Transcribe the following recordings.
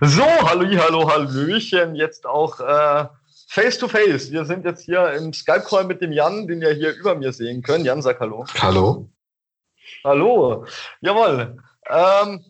So, hallo, hallo, hallöchen, jetzt auch äh, face to face. Wir sind jetzt hier im Skype-Call mit dem Jan, den ihr hier über mir sehen könnt. Jan, sag hallo. Hallo. Hallo. Jawohl. Ähm,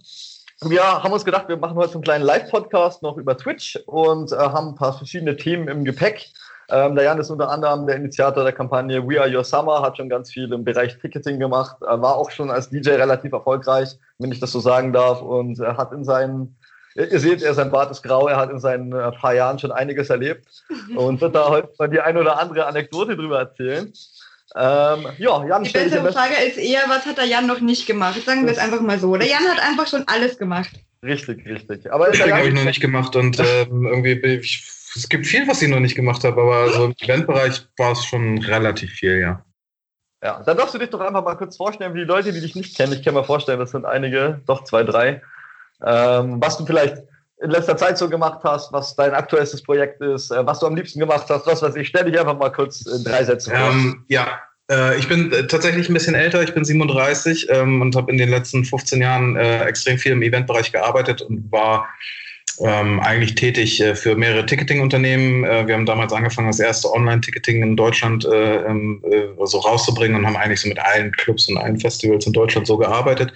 wir haben uns gedacht, wir machen heute so einen kleinen Live-Podcast noch über Twitch und äh, haben ein paar verschiedene Themen im Gepäck. Ähm, der Jan ist unter anderem der Initiator der Kampagne We Are Your Summer, hat schon ganz viel im Bereich Ticketing gemacht, äh, war auch schon als DJ relativ erfolgreich, wenn ich das so sagen darf, und äh, hat in seinen Ihr seht, er sein Bart ist grau, er hat in seinen äh, paar Jahren schon einiges erlebt und wird da heute mal die ein oder andere Anekdote drüber erzählen. Ähm, ja, Jan, die bessere Frage ist eher, was hat der Jan noch nicht gemacht? Sagen wir es einfach mal so. Der Jan hat einfach schon alles gemacht. Richtig, richtig. Aber das habe ich noch nicht gemacht und ähm, irgendwie ich, es gibt viel, was ich noch nicht gemacht habe, aber so im Eventbereich war es schon relativ viel, ja. Ja, dann darfst du dich doch einfach mal kurz vorstellen, wie die Leute, die dich nicht kennen, ich kann mir vorstellen, das sind einige, doch zwei, drei, ähm, was du vielleicht in letzter Zeit so gemacht hast, was dein aktuellstes Projekt ist, äh, was du am liebsten gemacht hast, was weiß ich. Stell dich einfach mal kurz in drei Sätze vor. Ähm, ja, äh, ich bin äh, tatsächlich ein bisschen älter, ich bin 37 ähm, und habe in den letzten 15 Jahren äh, extrem viel im Eventbereich gearbeitet und war ähm, eigentlich tätig äh, für mehrere Ticketing-Unternehmen. Äh, wir haben damals angefangen, das erste Online-Ticketing in Deutschland äh, ähm, äh, so rauszubringen und haben eigentlich so mit allen Clubs und allen Festivals in Deutschland so gearbeitet.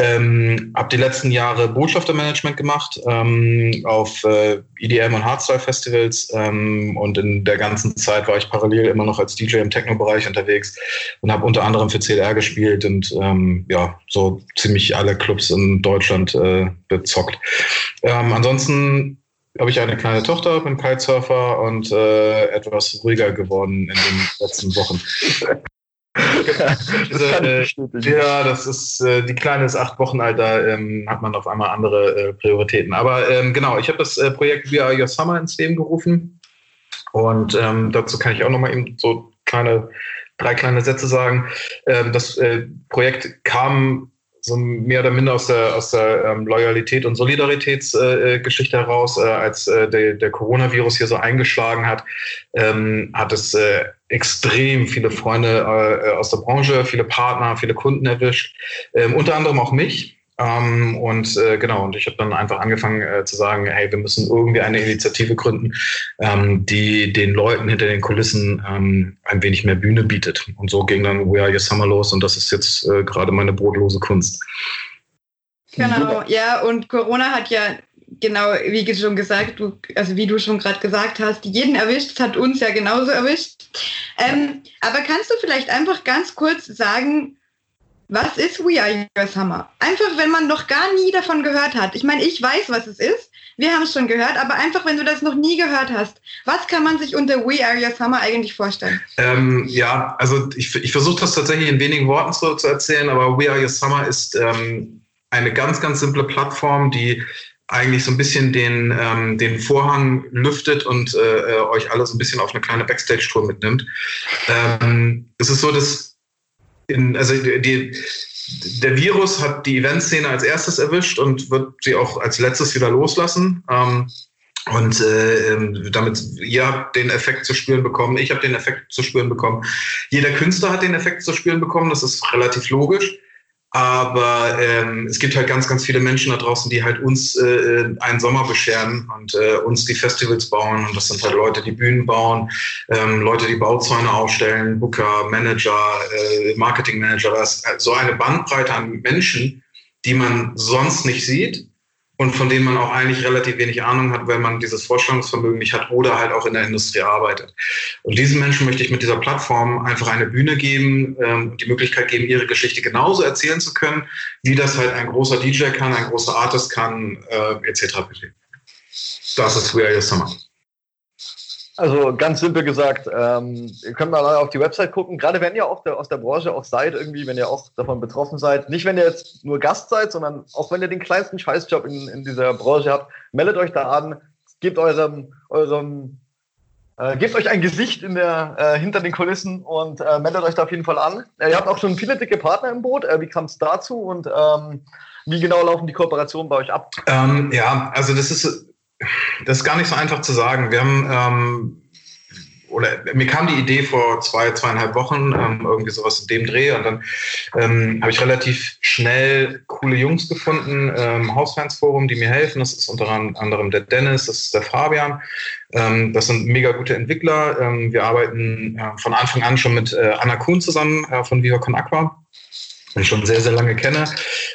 Ähm, habe die letzten Jahre Botschaftermanagement gemacht ähm, auf äh, EDM und Hardstyle-Festivals ähm, und in der ganzen Zeit war ich parallel immer noch als DJ im Techno-Bereich unterwegs und habe unter anderem für CLR gespielt und ähm, ja, so ziemlich alle Clubs in Deutschland äh, bezockt. Ähm, ansonsten habe ich eine kleine Tochter, bin Kitesurfer und äh, etwas ruhiger geworden in den letzten Wochen. das äh, ja, das ist, äh, die Kleine ist acht Wochen alt, da ähm, hat man auf einmal andere äh, Prioritäten. Aber ähm, genau, ich habe das äh, Projekt We Are Your Summer ins Leben gerufen. Und ähm, dazu kann ich auch nochmal eben so kleine, drei kleine Sätze sagen. Ähm, das äh, Projekt kam so mehr oder minder aus der, aus der ähm, Loyalität und Solidaritätsgeschichte äh, heraus, äh, als äh, der, der Coronavirus hier so eingeschlagen hat, ähm, hat es äh, extrem viele Freunde äh, aus der Branche, viele Partner, viele Kunden erwischt, ähm, unter anderem auch mich. Ähm, und äh, genau, und ich habe dann einfach angefangen äh, zu sagen, hey, wir müssen irgendwie eine Initiative gründen, ähm, die den Leuten hinter den Kulissen ähm, ein wenig mehr Bühne bietet. Und so ging dann We Are Your Summer los und das ist jetzt äh, gerade meine brotlose Kunst. Genau, ja, und Corona hat ja genau, wie schon gesagt, du, also wie du schon gerade gesagt hast, jeden erwischt, hat uns ja genauso erwischt. Ähm, aber kannst du vielleicht einfach ganz kurz sagen, was ist We Are Your Summer? Einfach, wenn man noch gar nie davon gehört hat. Ich meine, ich weiß, was es ist. Wir haben es schon gehört, aber einfach, wenn du das noch nie gehört hast, was kann man sich unter We Are Your Summer eigentlich vorstellen? Ähm, ja, also ich, ich versuche das tatsächlich in wenigen Worten zu, zu erzählen, aber We Are Your Summer ist ähm, eine ganz, ganz simple Plattform, die eigentlich so ein bisschen den, ähm, den Vorhang lüftet und äh, äh euch alle so ein bisschen auf eine kleine Backstage-Tour mitnimmt. Ähm, es ist so, dass in, also die, der Virus hat die Eventszene als erstes erwischt und wird sie auch als letztes wieder loslassen. Ähm, und äh, ähm, damit ihr habt den Effekt zu spüren bekommen, ich habe den Effekt zu spüren bekommen. Jeder Künstler hat den Effekt zu spüren bekommen, das ist relativ logisch. Aber ähm, es gibt halt ganz, ganz viele Menschen da draußen, die halt uns äh, einen Sommer bescheren und äh, uns die Festivals bauen. Und das sind halt Leute, die Bühnen bauen, ähm, Leute, die Bauzäune aufstellen, Booker, Manager, äh, Marketingmanager. Das ist so eine Bandbreite an Menschen, die man sonst nicht sieht und von denen man auch eigentlich relativ wenig Ahnung hat, weil man dieses Vorstellungsvermögen nicht hat oder halt auch in der Industrie arbeitet. Und diesen Menschen möchte ich mit dieser Plattform einfach eine Bühne geben ähm, die Möglichkeit geben, ihre Geschichte genauso erzählen zu können, wie das halt ein großer DJ kann, ein großer Artist kann, äh, etc. Das ist We Are Your Summer. Also ganz simpel gesagt, ähm, ihr könnt mal auf die Website gucken, gerade wenn ihr auch der, aus der Branche auch seid, irgendwie, wenn ihr auch davon betroffen seid. Nicht, wenn ihr jetzt nur Gast seid, sondern auch wenn ihr den kleinsten Scheißjob in, in dieser Branche habt, meldet euch da an, gebt eurem, eurem äh, gebt euch ein Gesicht in der, äh, hinter den Kulissen und äh, meldet euch da auf jeden Fall an. Äh, ihr habt auch schon viele dicke Partner im Boot. Äh, wie kam es dazu und ähm, wie genau laufen die Kooperationen bei euch ab? Ähm, ja, also das ist das ist gar nicht so einfach zu sagen. Wir haben ähm, oder mir kam die Idee vor zwei, zweieinhalb Wochen, ähm, irgendwie sowas in dem Dreh. Und dann ähm, habe ich relativ schnell coole Jungs gefunden, ähm, Hausfansforum, die mir helfen. Das ist unter anderem der Dennis, das ist der Fabian. Ähm, das sind mega gute Entwickler. Ähm, wir arbeiten äh, von Anfang an schon mit äh, Anna Kuhn zusammen äh, von Viva Con Aqua schon sehr, sehr lange kenne.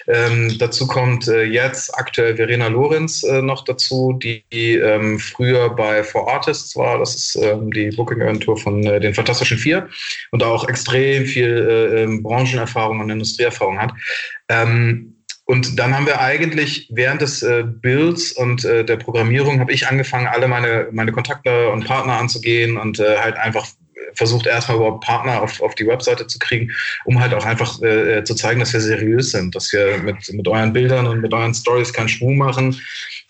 Ähm, dazu kommt äh, jetzt aktuell Verena Lorenz äh, noch dazu, die, die ähm, früher bei For Artists war. Das ist ähm, die Booking-Agentur von äh, den Fantastischen Vier und auch extrem viel äh, ähm, Branchenerfahrung und Industrieerfahrung hat. Ähm, und dann haben wir eigentlich während des äh, Builds und äh, der Programmierung habe ich angefangen, alle meine, meine Kontakte und Partner anzugehen und äh, halt einfach versucht erstmal überhaupt Partner auf, auf die Webseite zu kriegen, um halt auch einfach äh, zu zeigen, dass wir seriös sind, dass wir mit, mit euren Bildern und mit euren Stories keinen Schmuh machen,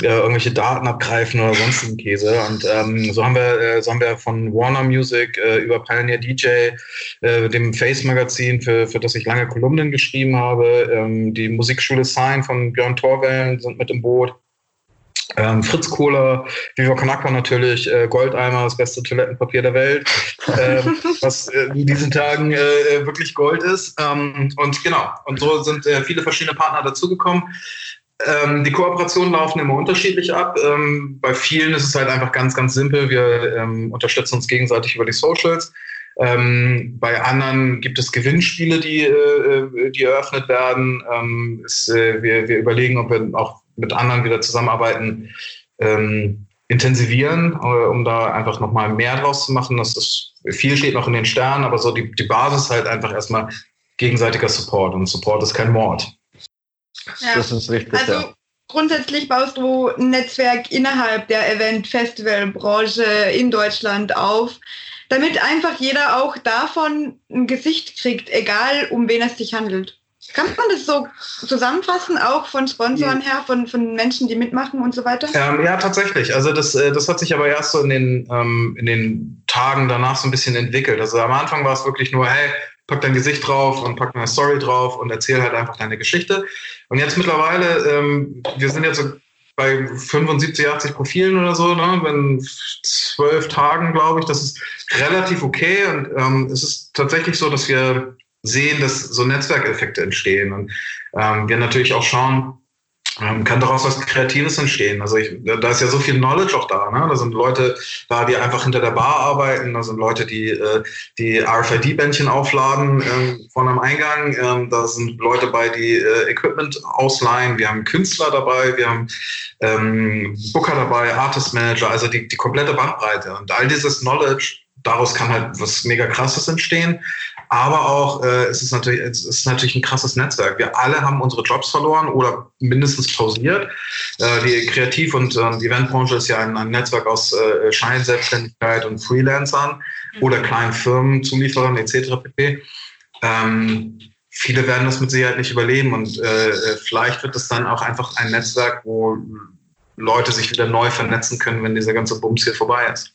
äh, irgendwelche Daten abgreifen oder sonstigen Käse. Und ähm, so haben wir, äh, so haben wir von Warner Music äh, über Pioneer DJ, äh, dem Face Magazin, für, für das ich lange Kolumnen geschrieben habe, ähm, die Musikschule Sign von Björn Torwellen sind mit im Boot ähm, Fritz Kohler, Viva Con natürlich, äh, Goldeimer, das beste Toilettenpapier der Welt, äh, was äh, in diesen Tagen äh, wirklich Gold ist. Ähm, und genau, und so sind äh, viele verschiedene Partner dazugekommen. Ähm, die Kooperationen laufen immer unterschiedlich ab. Ähm, bei vielen ist es halt einfach ganz, ganz simpel. Wir ähm, unterstützen uns gegenseitig über die Socials. Ähm, bei anderen gibt es Gewinnspiele, die, äh, die eröffnet werden. Ähm, es, äh, wir, wir überlegen, ob wir auch mit anderen wieder zusammenarbeiten, ähm, intensivieren, äh, um da einfach nochmal mehr draus zu machen. Das ist, viel steht noch in den Sternen, aber so die, die Basis halt einfach erstmal gegenseitiger Support und Support ist kein Mord. Ja. Das ist richtig. Also ja. grundsätzlich baust du ein Netzwerk innerhalb der Event-Festival-Branche in Deutschland auf, damit einfach jeder auch davon ein Gesicht kriegt, egal um wen es sich handelt. Kann man das so zusammenfassen, auch von Sponsoren her, von, von Menschen, die mitmachen und so weiter? Ähm, ja, tatsächlich. Also das, äh, das hat sich aber erst so in den, ähm, in den Tagen danach so ein bisschen entwickelt. Also am Anfang war es wirklich nur, hey, pack dein Gesicht drauf und pack eine Story drauf und erzähl halt einfach deine Geschichte. Und jetzt mittlerweile, ähm, wir sind jetzt so bei 75, 80 Profilen oder so, ne? in zwölf Tagen, glaube ich. Das ist relativ okay. Und ähm, es ist tatsächlich so, dass wir sehen, dass so Netzwerkeffekte entstehen. Und ähm, wir natürlich auch schauen, ähm, kann daraus was Kreatives entstehen. Also ich, da ist ja so viel Knowledge auch da. Ne? Da sind Leute da, die einfach hinter der Bar arbeiten. Da sind Leute, die äh, die RFID-Bändchen aufladen äh, von einem Eingang. Ähm, da sind Leute bei, die äh, Equipment ausleihen. Wir haben Künstler dabei. Wir haben ähm, Booker dabei, Artist Manager. Also die, die komplette Bandbreite. Und all dieses Knowledge, daraus kann halt was mega Krasses entstehen. Aber auch äh, es ist natürlich, es ist natürlich ein krasses Netzwerk. Wir alle haben unsere Jobs verloren oder mindestens pausiert. Äh, die Kreativ- und äh, Eventbranche ist ja ein, ein Netzwerk aus äh, Scheinselbstständigkeit und Freelancern mhm. oder kleinen Firmen, Zulieferern etc. pp. Ähm, viele werden das mit Sicherheit nicht überleben und äh, äh, vielleicht wird es dann auch einfach ein Netzwerk, wo Leute sich wieder neu vernetzen können, wenn dieser ganze Bums hier vorbei ist.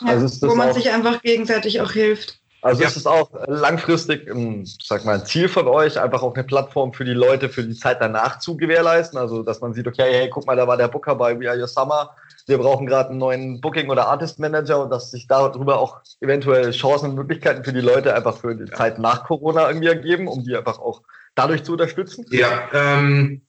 Ja, also wo man sich einfach gegenseitig auch hilft. Also ja. ist es auch langfristig, ein, sag mal, ein Ziel von euch, einfach auch eine Plattform für die Leute für die Zeit danach zu gewährleisten. Also dass man sieht, okay, hey, guck mal, da war der Booker bei We Are Your Summer. Wir brauchen gerade einen neuen Booking- oder Artist Manager und dass sich darüber auch eventuell Chancen und Möglichkeiten für die Leute einfach für die ja. Zeit nach Corona irgendwie ergeben, um die einfach auch dadurch zu unterstützen. Ja, ähm,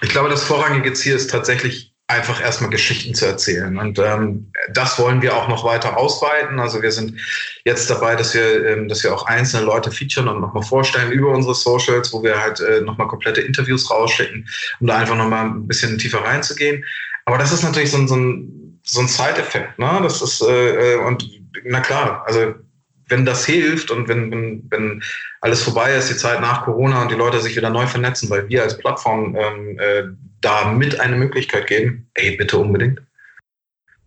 ich glaube, das vorrangige Ziel ist tatsächlich einfach erstmal Geschichten zu erzählen. Und ähm, das wollen wir auch noch weiter ausweiten. Also wir sind jetzt dabei, dass wir, ähm, dass wir auch einzelne Leute featuren und nochmal vorstellen über unsere Socials, wo wir halt äh, nochmal komplette Interviews rausschicken, um da einfach nochmal ein bisschen tiefer reinzugehen. Aber das ist natürlich so ein, so ein, so ein Side-Effekt. Ne? Das ist, äh, äh und na klar, also wenn das hilft und wenn, wenn, wenn alles vorbei ist, die Zeit nach Corona und die Leute sich wieder neu vernetzen, weil wir als Plattform ähm, äh, da mit eine Möglichkeit geben, ey, bitte unbedingt.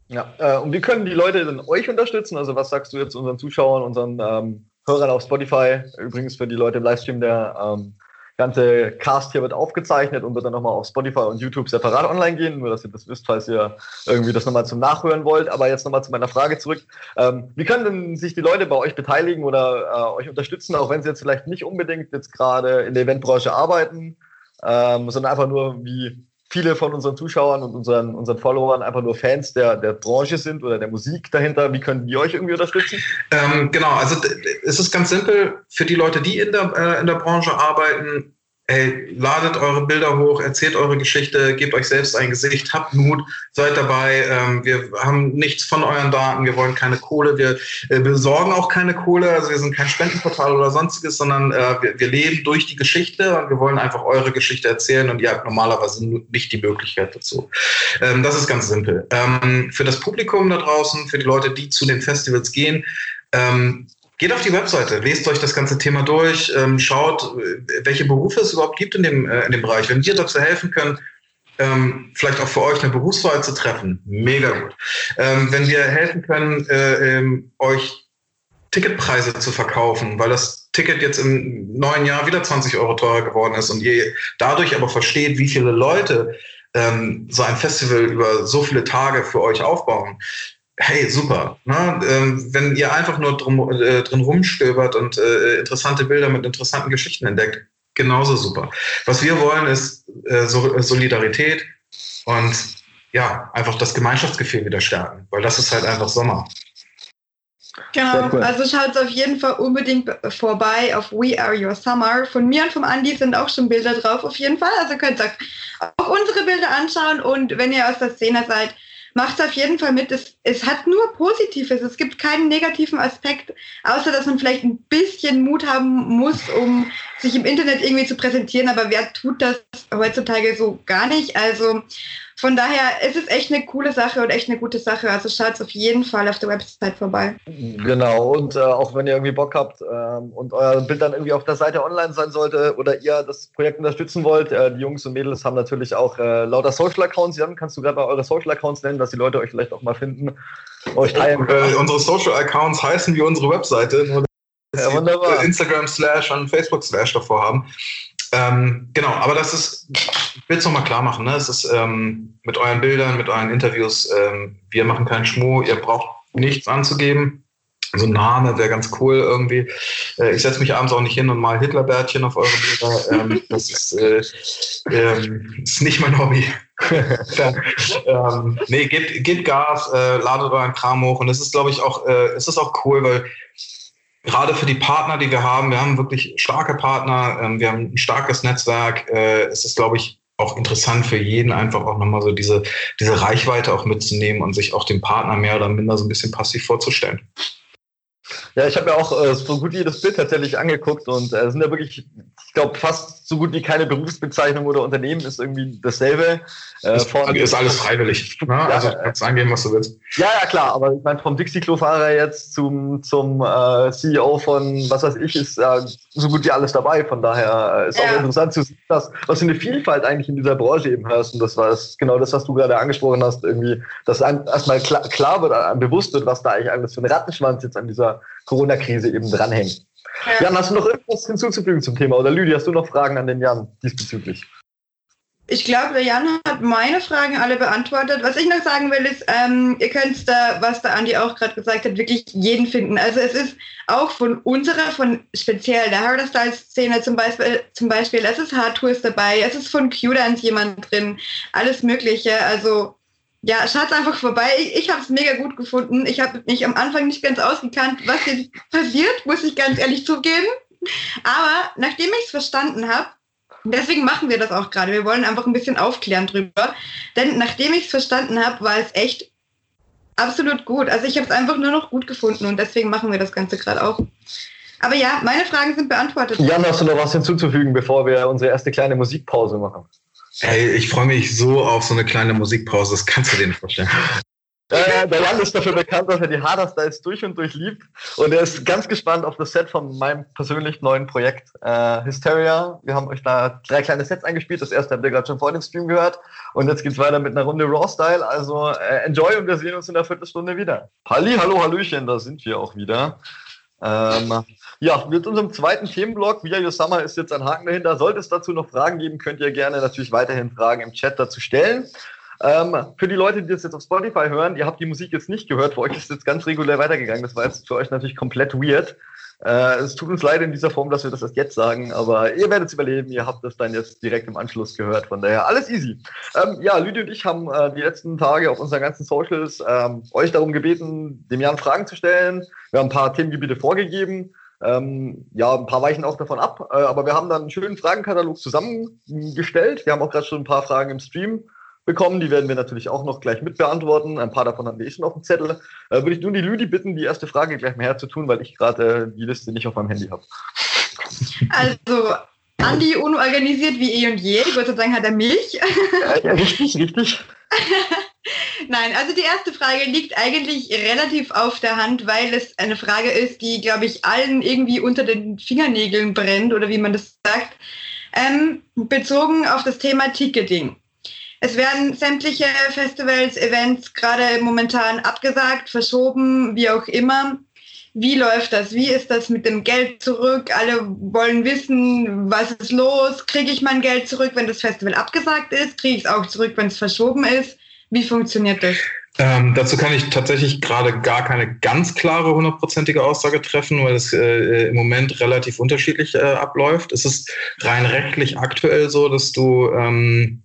Ja, äh, und wie können die Leute denn euch unterstützen? Also was sagst du jetzt unseren Zuschauern, unseren ähm, Hörern auf Spotify? Übrigens für die Leute im Livestream, der ähm, ganze Cast hier wird aufgezeichnet und wird dann nochmal auf Spotify und YouTube separat online gehen, nur dass ihr das wisst, falls ihr irgendwie das nochmal zum Nachhören wollt. Aber jetzt nochmal zu meiner Frage zurück. Ähm, wie können denn sich die Leute bei euch beteiligen oder äh, euch unterstützen, auch wenn sie jetzt vielleicht nicht unbedingt jetzt gerade in der Eventbranche arbeiten, ähm, sondern einfach nur wie viele von unseren Zuschauern und unseren, unseren Followern einfach nur Fans der, der Branche sind oder der Musik dahinter. Wie können die euch irgendwie unterstützen? Ähm, genau, also es ist ganz simpel für die Leute, die in der, äh, in der Branche arbeiten Hey, ladet eure Bilder hoch, erzählt eure Geschichte, gebt euch selbst ein Gesicht, habt Mut, seid dabei. Ähm, wir haben nichts von euren Daten, wir wollen keine Kohle, wir äh, besorgen auch keine Kohle, also wir sind kein Spendenportal oder sonstiges, sondern äh, wir, wir, leben durch die Geschichte und wir wollen einfach eure Geschichte erzählen und ihr habt normalerweise nicht die Möglichkeit dazu. Ähm, das ist ganz simpel. Ähm, für das Publikum da draußen, für die Leute, die zu den Festivals gehen, ähm, Geht auf die Webseite, lest euch das ganze Thema durch, ähm, schaut, welche Berufe es überhaupt gibt in dem, äh, in dem Bereich. Wenn wir dazu helfen können, ähm, vielleicht auch für euch eine Berufswahl zu treffen, mega gut. Ähm, wenn wir helfen können, äh, ähm, euch Ticketpreise zu verkaufen, weil das Ticket jetzt im neuen Jahr wieder 20 Euro teurer geworden ist und ihr dadurch aber versteht, wie viele Leute ähm, so ein Festival über so viele Tage für euch aufbauen, hey, super. Ne? Ähm, wenn ihr einfach nur drum, äh, drin rumstöbert und äh, interessante Bilder mit interessanten Geschichten entdeckt, genauso super. Was wir wollen, ist äh, Solidarität und ja, einfach das Gemeinschaftsgefühl wieder stärken, weil das ist halt einfach Sommer. Genau, cool. also schaut auf jeden Fall unbedingt vorbei auf We Are Your Summer. Von mir und vom Andi sind auch schon Bilder drauf, auf jeden Fall. Also könnt ihr auch unsere Bilder anschauen und wenn ihr aus der Szene seid, macht auf jeden Fall mit. Es, es hat nur Positives. Es gibt keinen negativen Aspekt, außer dass man vielleicht ein bisschen Mut haben muss, um sich im Internet irgendwie zu präsentieren. Aber wer tut das heutzutage so gar nicht? Also von daher ist es echt eine coole Sache und echt eine gute Sache. Also schaut auf jeden Fall auf der Website vorbei. Genau, und äh, auch wenn ihr irgendwie Bock habt ähm, und euer Bild dann irgendwie auf der Seite online sein sollte oder ihr das Projekt unterstützen wollt, äh, die Jungs und Mädels haben natürlich auch äh, lauter Social Accounts. Jan, kannst du gerade mal eure Social Accounts nennen, dass die Leute euch vielleicht auch mal finden, euch teilen können? Äh, unsere Social Accounts heißen wie unsere Webseite, nur ja, wunderbar. Instagram slash und Facebook slash davor haben. Ähm, genau, aber das ist, ich will es nochmal klar machen, ne? es ist ähm, mit euren Bildern, mit euren Interviews, ähm, wir machen keinen Schmuh, ihr braucht nichts anzugeben. So ein Name wäre ganz cool irgendwie. Äh, ich setze mich abends auch nicht hin und mal Hitlerbärtchen auf eure Bilder. Ähm, das ist, äh, ähm, ist nicht mein Hobby. ähm, nee, gebt, gebt Gas, äh, ladet euren Kram hoch und es ist, glaube ich, auch, äh, es ist auch cool, weil gerade für die Partner, die wir haben, wir haben wirklich starke Partner, ähm, wir haben ein starkes Netzwerk. Äh, es ist, glaube ich, auch interessant für jeden, einfach auch nochmal so diese, diese Reichweite auch mitzunehmen und sich auch dem Partner mehr oder minder so ein bisschen passiv vorzustellen. Ja, ich habe mir auch äh, so gut jedes Bild tatsächlich angeguckt und äh, sind ja wirklich, ich glaube, fast so gut wie keine Berufsbezeichnung oder Unternehmen ist irgendwie dasselbe. Äh, von, ist alles freiwillig. Ne? Ja, also kannst angeben, was du willst. Ja, ja, klar, aber ich meine, vom Dixie-Klo-Fahrer jetzt zum, zum äh, CEO von was weiß ich, ist äh, so gut wie alles dabei. Von daher äh, ist ja. auch interessant zu sehen, dass, was für eine Vielfalt eigentlich in dieser Branche eben hast. Und das war das, genau das, was du gerade angesprochen hast, irgendwie, dass einem erstmal klar, klar wird, einem bewusst wird, was da eigentlich alles für ein Rattenschwanz jetzt an dieser Corona-Krise eben dranhängt. Ja. Jan, hast du noch irgendwas hinzuzufügen zum Thema? Oder Lydia, hast du noch Fragen an den Jan diesbezüglich? Ich glaube, der Jan hat meine Fragen alle beantwortet. Was ich noch sagen will, ist, ähm, ihr könnt da, was der Andi auch gerade gesagt hat, wirklich jeden finden. Also es ist auch von unserer, von speziell der Hardstyle-Szene zum Beispiel, zum Beispiel, es ist Hardtours dabei, es ist von Q-Dance jemand drin, alles Mögliche. Also ja, schaut einfach vorbei. Ich, ich habe es mega gut gefunden. Ich habe mich am Anfang nicht ganz ausgekannt, was jetzt passiert, muss ich ganz ehrlich zugeben. Aber nachdem ich es verstanden habe, deswegen machen wir das auch gerade. Wir wollen einfach ein bisschen aufklären drüber. Denn nachdem ich es verstanden habe, war es echt absolut gut. Also ich habe es einfach nur noch gut gefunden und deswegen machen wir das Ganze gerade auch. Aber ja, meine Fragen sind beantwortet. Jan, hast du noch was hinzuzufügen, bevor wir unsere erste kleine Musikpause machen? Hey, ich freue mich so auf so eine kleine Musikpause, das kannst du dir nicht vorstellen. Äh, der Jan ist dafür bekannt, dass er die Harder-Styles durch und durch liebt. Und er ist ganz gespannt auf das Set von meinem persönlich neuen Projekt äh, Hysteria. Wir haben euch da drei kleine Sets eingespielt. Das erste habt ihr gerade schon vor dem Stream gehört. Und jetzt geht's weiter mit einer Runde Raw-Style. Also äh, enjoy und wir sehen uns in der Viertelstunde wieder. Halli, hallo, hallöchen, da sind wir auch wieder. Ähm, ja, mit unserem zweiten Themenblock, Via Summer, ist jetzt ein Haken dahinter. Sollte es dazu noch Fragen geben, könnt ihr gerne natürlich weiterhin Fragen im Chat dazu stellen. Ähm, für die Leute, die das jetzt auf Spotify hören, ihr habt die Musik jetzt nicht gehört, für euch ist es jetzt ganz regulär weitergegangen. Das war jetzt für euch natürlich komplett weird. Äh, es tut uns leid in dieser Form, dass wir das erst jetzt sagen, aber ihr werdet es überleben. Ihr habt das dann jetzt direkt im Anschluss gehört. Von daher alles easy. Ähm, ja, Lüdi und ich haben äh, die letzten Tage auf unseren ganzen Socials ähm, euch darum gebeten, dem Jan Fragen zu stellen. Wir haben ein paar Themengebiete vorgegeben. Ähm, ja, ein paar weichen auch davon ab, äh, aber wir haben dann einen schönen Fragenkatalog zusammengestellt. Wir haben auch gerade schon ein paar Fragen im Stream bekommen. Die werden wir natürlich auch noch gleich mit beantworten. Ein paar davon haben wir eh schon auf dem Zettel. Äh, würde ich nun die Lüdi bitten, die erste Frage gleich mal herzutun, weil ich gerade äh, die Liste nicht auf meinem Handy habe. Also, Andi unorganisiert wie eh und je. Gott sei Dank hat er mich. Ja, richtig, richtig. Nein, also die erste Frage liegt eigentlich relativ auf der Hand, weil es eine Frage ist, die, glaube ich, allen irgendwie unter den Fingernägeln brennt oder wie man das sagt, ähm, bezogen auf das Thema Ticketing. Es werden sämtliche Festivals, Events gerade momentan abgesagt, verschoben, wie auch immer. Wie läuft das? Wie ist das mit dem Geld zurück? Alle wollen wissen, was ist los? Kriege ich mein Geld zurück, wenn das Festival abgesagt ist? Kriege ich es auch zurück, wenn es verschoben ist? Wie funktioniert das? Ähm, dazu kann ich tatsächlich gerade gar keine ganz klare hundertprozentige Aussage treffen, weil es äh, im Moment relativ unterschiedlich äh, abläuft. Es ist rein rechtlich aktuell so, dass du ähm,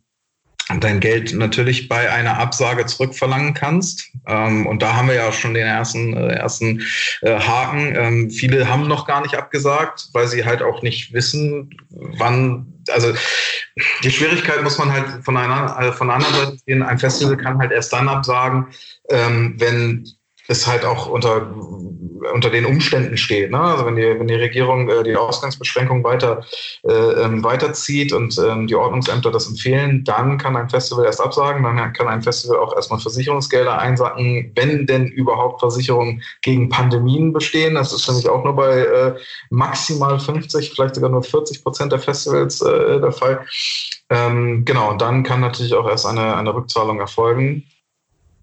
dein Geld natürlich bei einer Absage zurückverlangen kannst. Ähm, und da haben wir ja schon den ersten, äh, ersten äh, Haken. Ähm, viele haben noch gar nicht abgesagt, weil sie halt auch nicht wissen, wann. Also die Schwierigkeit muss man halt von einer, also von anderen Seite sehen. Ein Festival kann halt erst dann absagen, ähm, wenn es halt auch unter, unter den Umständen steht. Ne? Also wenn die, wenn die Regierung äh, die Ausgangsbeschränkung weiter, äh, ähm, weiterzieht und ähm, die Ordnungsämter das empfehlen, dann kann ein Festival erst absagen, dann kann ein Festival auch erstmal Versicherungsgelder einsacken, wenn denn überhaupt Versicherungen gegen Pandemien bestehen. Das ist nämlich auch nur bei äh, maximal 50, vielleicht sogar nur 40 Prozent der Festivals äh, der Fall. Ähm, genau, und dann kann natürlich auch erst eine, eine Rückzahlung erfolgen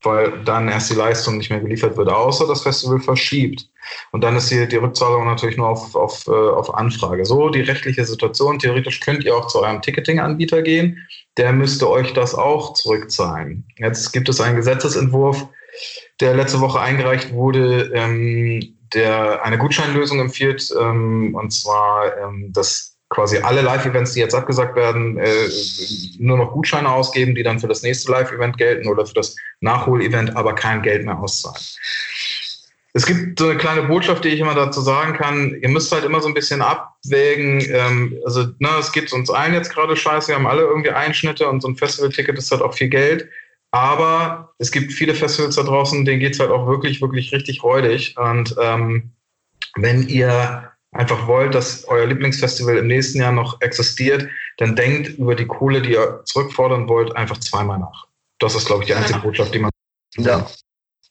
weil dann erst die Leistung nicht mehr geliefert wird, außer das Festival verschiebt. Und dann ist die, die Rückzahlung natürlich nur auf, auf, äh, auf Anfrage. So die rechtliche Situation. Theoretisch könnt ihr auch zu eurem Ticketing-Anbieter gehen. Der müsste euch das auch zurückzahlen. Jetzt gibt es einen Gesetzesentwurf, der letzte Woche eingereicht wurde, ähm, der eine Gutscheinlösung empfiehlt, ähm, und zwar ähm, das quasi alle Live-Events, die jetzt abgesagt werden, äh, nur noch Gutscheine ausgeben, die dann für das nächste Live-Event gelten oder für das Nachhol-Event, aber kein Geld mehr auszahlen. Es gibt so eine kleine Botschaft, die ich immer dazu sagen kann. Ihr müsst halt immer so ein bisschen abwägen. Ähm, also, ne, es geht uns allen jetzt gerade scheiße. Wir haben alle irgendwie Einschnitte und so ein Festival-Ticket ist halt auch viel Geld. Aber es gibt viele Festivals da draußen, denen geht es halt auch wirklich, wirklich richtig räudig. Und ähm, wenn ihr einfach wollt, dass euer Lieblingsfestival im nächsten Jahr noch existiert, dann denkt über die Kohle, die ihr zurückfordern wollt, einfach zweimal nach. Das ist, glaube ich, die einzige Botschaft, die man. Ja.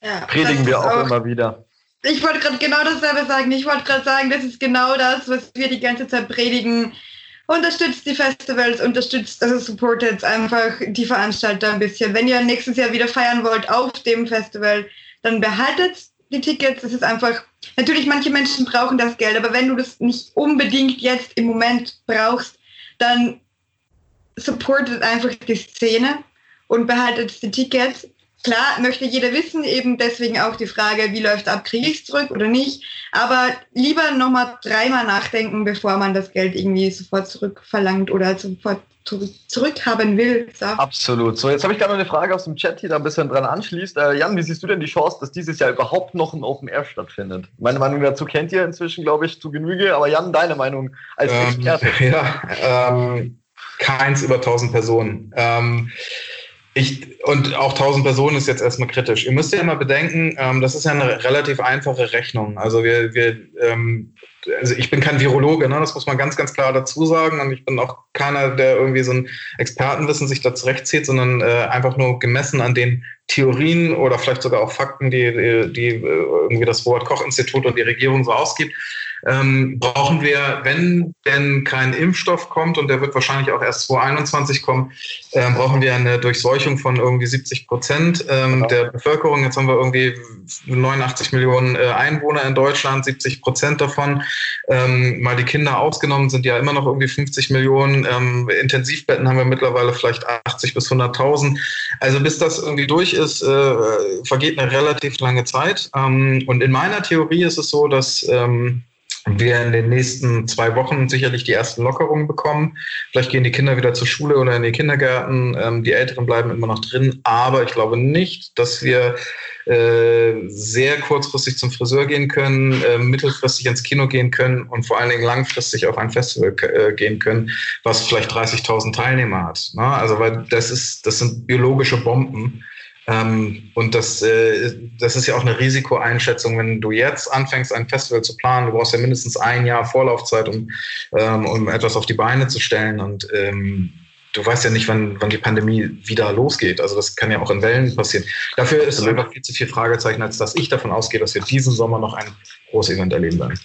ja Predigen wir auch, auch immer wieder. Ich wollte gerade genau dasselbe sagen. Ich wollte gerade sagen, das ist genau das, was wir die ganze Zeit predigen. Unterstützt die Festivals, unterstützt, also supportet einfach die Veranstalter ein bisschen. Wenn ihr nächstes Jahr wieder feiern wollt auf dem Festival, dann behaltet die Tickets. Es ist einfach, natürlich, manche Menschen brauchen das Geld, aber wenn du das nicht unbedingt jetzt im Moment brauchst, dann supportet einfach die Szene und behaltet die Tickets. Klar, möchte jeder wissen, eben deswegen auch die Frage, wie läuft ab, kriege ich es zurück oder nicht. Aber lieber nochmal dreimal nachdenken, bevor man das Geld irgendwie sofort zurückverlangt oder sofort zurückhaben will. So. Absolut. So, jetzt habe ich gerade noch eine Frage aus dem Chat, die da ein bisschen dran anschließt. Äh, Jan, wie siehst du denn die Chance, dass dieses Jahr überhaupt noch ein Open Air stattfindet? Meine Meinung dazu kennt ihr inzwischen, glaube ich, zu Genüge. Aber Jan, deine Meinung als ähm, Experte? Ja, ähm, keins über 1000 Personen. Ähm, ich, und auch 1000 Personen ist jetzt erstmal kritisch. Ihr müsst ja immer bedenken, ähm, das ist ja eine relativ einfache Rechnung. Also wir, wir ähm, also ich bin kein Virologe, ne? das muss man ganz, ganz klar dazu sagen. Und ich bin auch keiner, der irgendwie so ein Expertenwissen sich da zurechtzieht, sondern äh, einfach nur gemessen an den Theorien oder vielleicht sogar auch Fakten, die, die, die äh, irgendwie das Robert Koch Institut und die Regierung so ausgibt ähm, brauchen wir, wenn denn kein Impfstoff kommt, und der wird wahrscheinlich auch erst 2021 kommen, äh, brauchen wir eine Durchseuchung von irgendwie 70 Prozent ähm, genau. der Bevölkerung. Jetzt haben wir irgendwie 89 Millionen äh, Einwohner in Deutschland, 70 Prozent davon. Ähm, mal die Kinder ausgenommen sind ja immer noch irgendwie 50 Millionen. Ähm, Intensivbetten haben wir mittlerweile vielleicht 80 bis 100.000. Also bis das irgendwie durch ist, äh, vergeht eine relativ lange Zeit. Ähm, und in meiner Theorie ist es so, dass ähm, wir in den nächsten zwei Wochen sicherlich die ersten Lockerungen bekommen. Vielleicht gehen die Kinder wieder zur Schule oder in die Kindergärten. Ähm, die Älteren bleiben immer noch drin. Aber ich glaube nicht, dass wir äh, sehr kurzfristig zum Friseur gehen können, äh, mittelfristig ins Kino gehen können und vor allen Dingen langfristig auf ein Festival äh, gehen können, was vielleicht 30.000 Teilnehmer hat. Ne? Also weil das ist, das sind biologische Bomben ähm, und das, äh, das ist ja auch eine Risikoeinschätzung, wenn du jetzt anfängst, ein Festival zu planen. Du brauchst ja mindestens ein Jahr Vorlaufzeit, um, ähm, um etwas auf die Beine zu stellen. Und ähm, du weißt ja nicht, wann, wann die Pandemie wieder losgeht. Also das kann ja auch in Wellen passieren. Dafür ist es einfach viel zu viel Fragezeichen, als dass ich davon ausgehe, dass wir diesen Sommer noch ein großes Event erleben werden.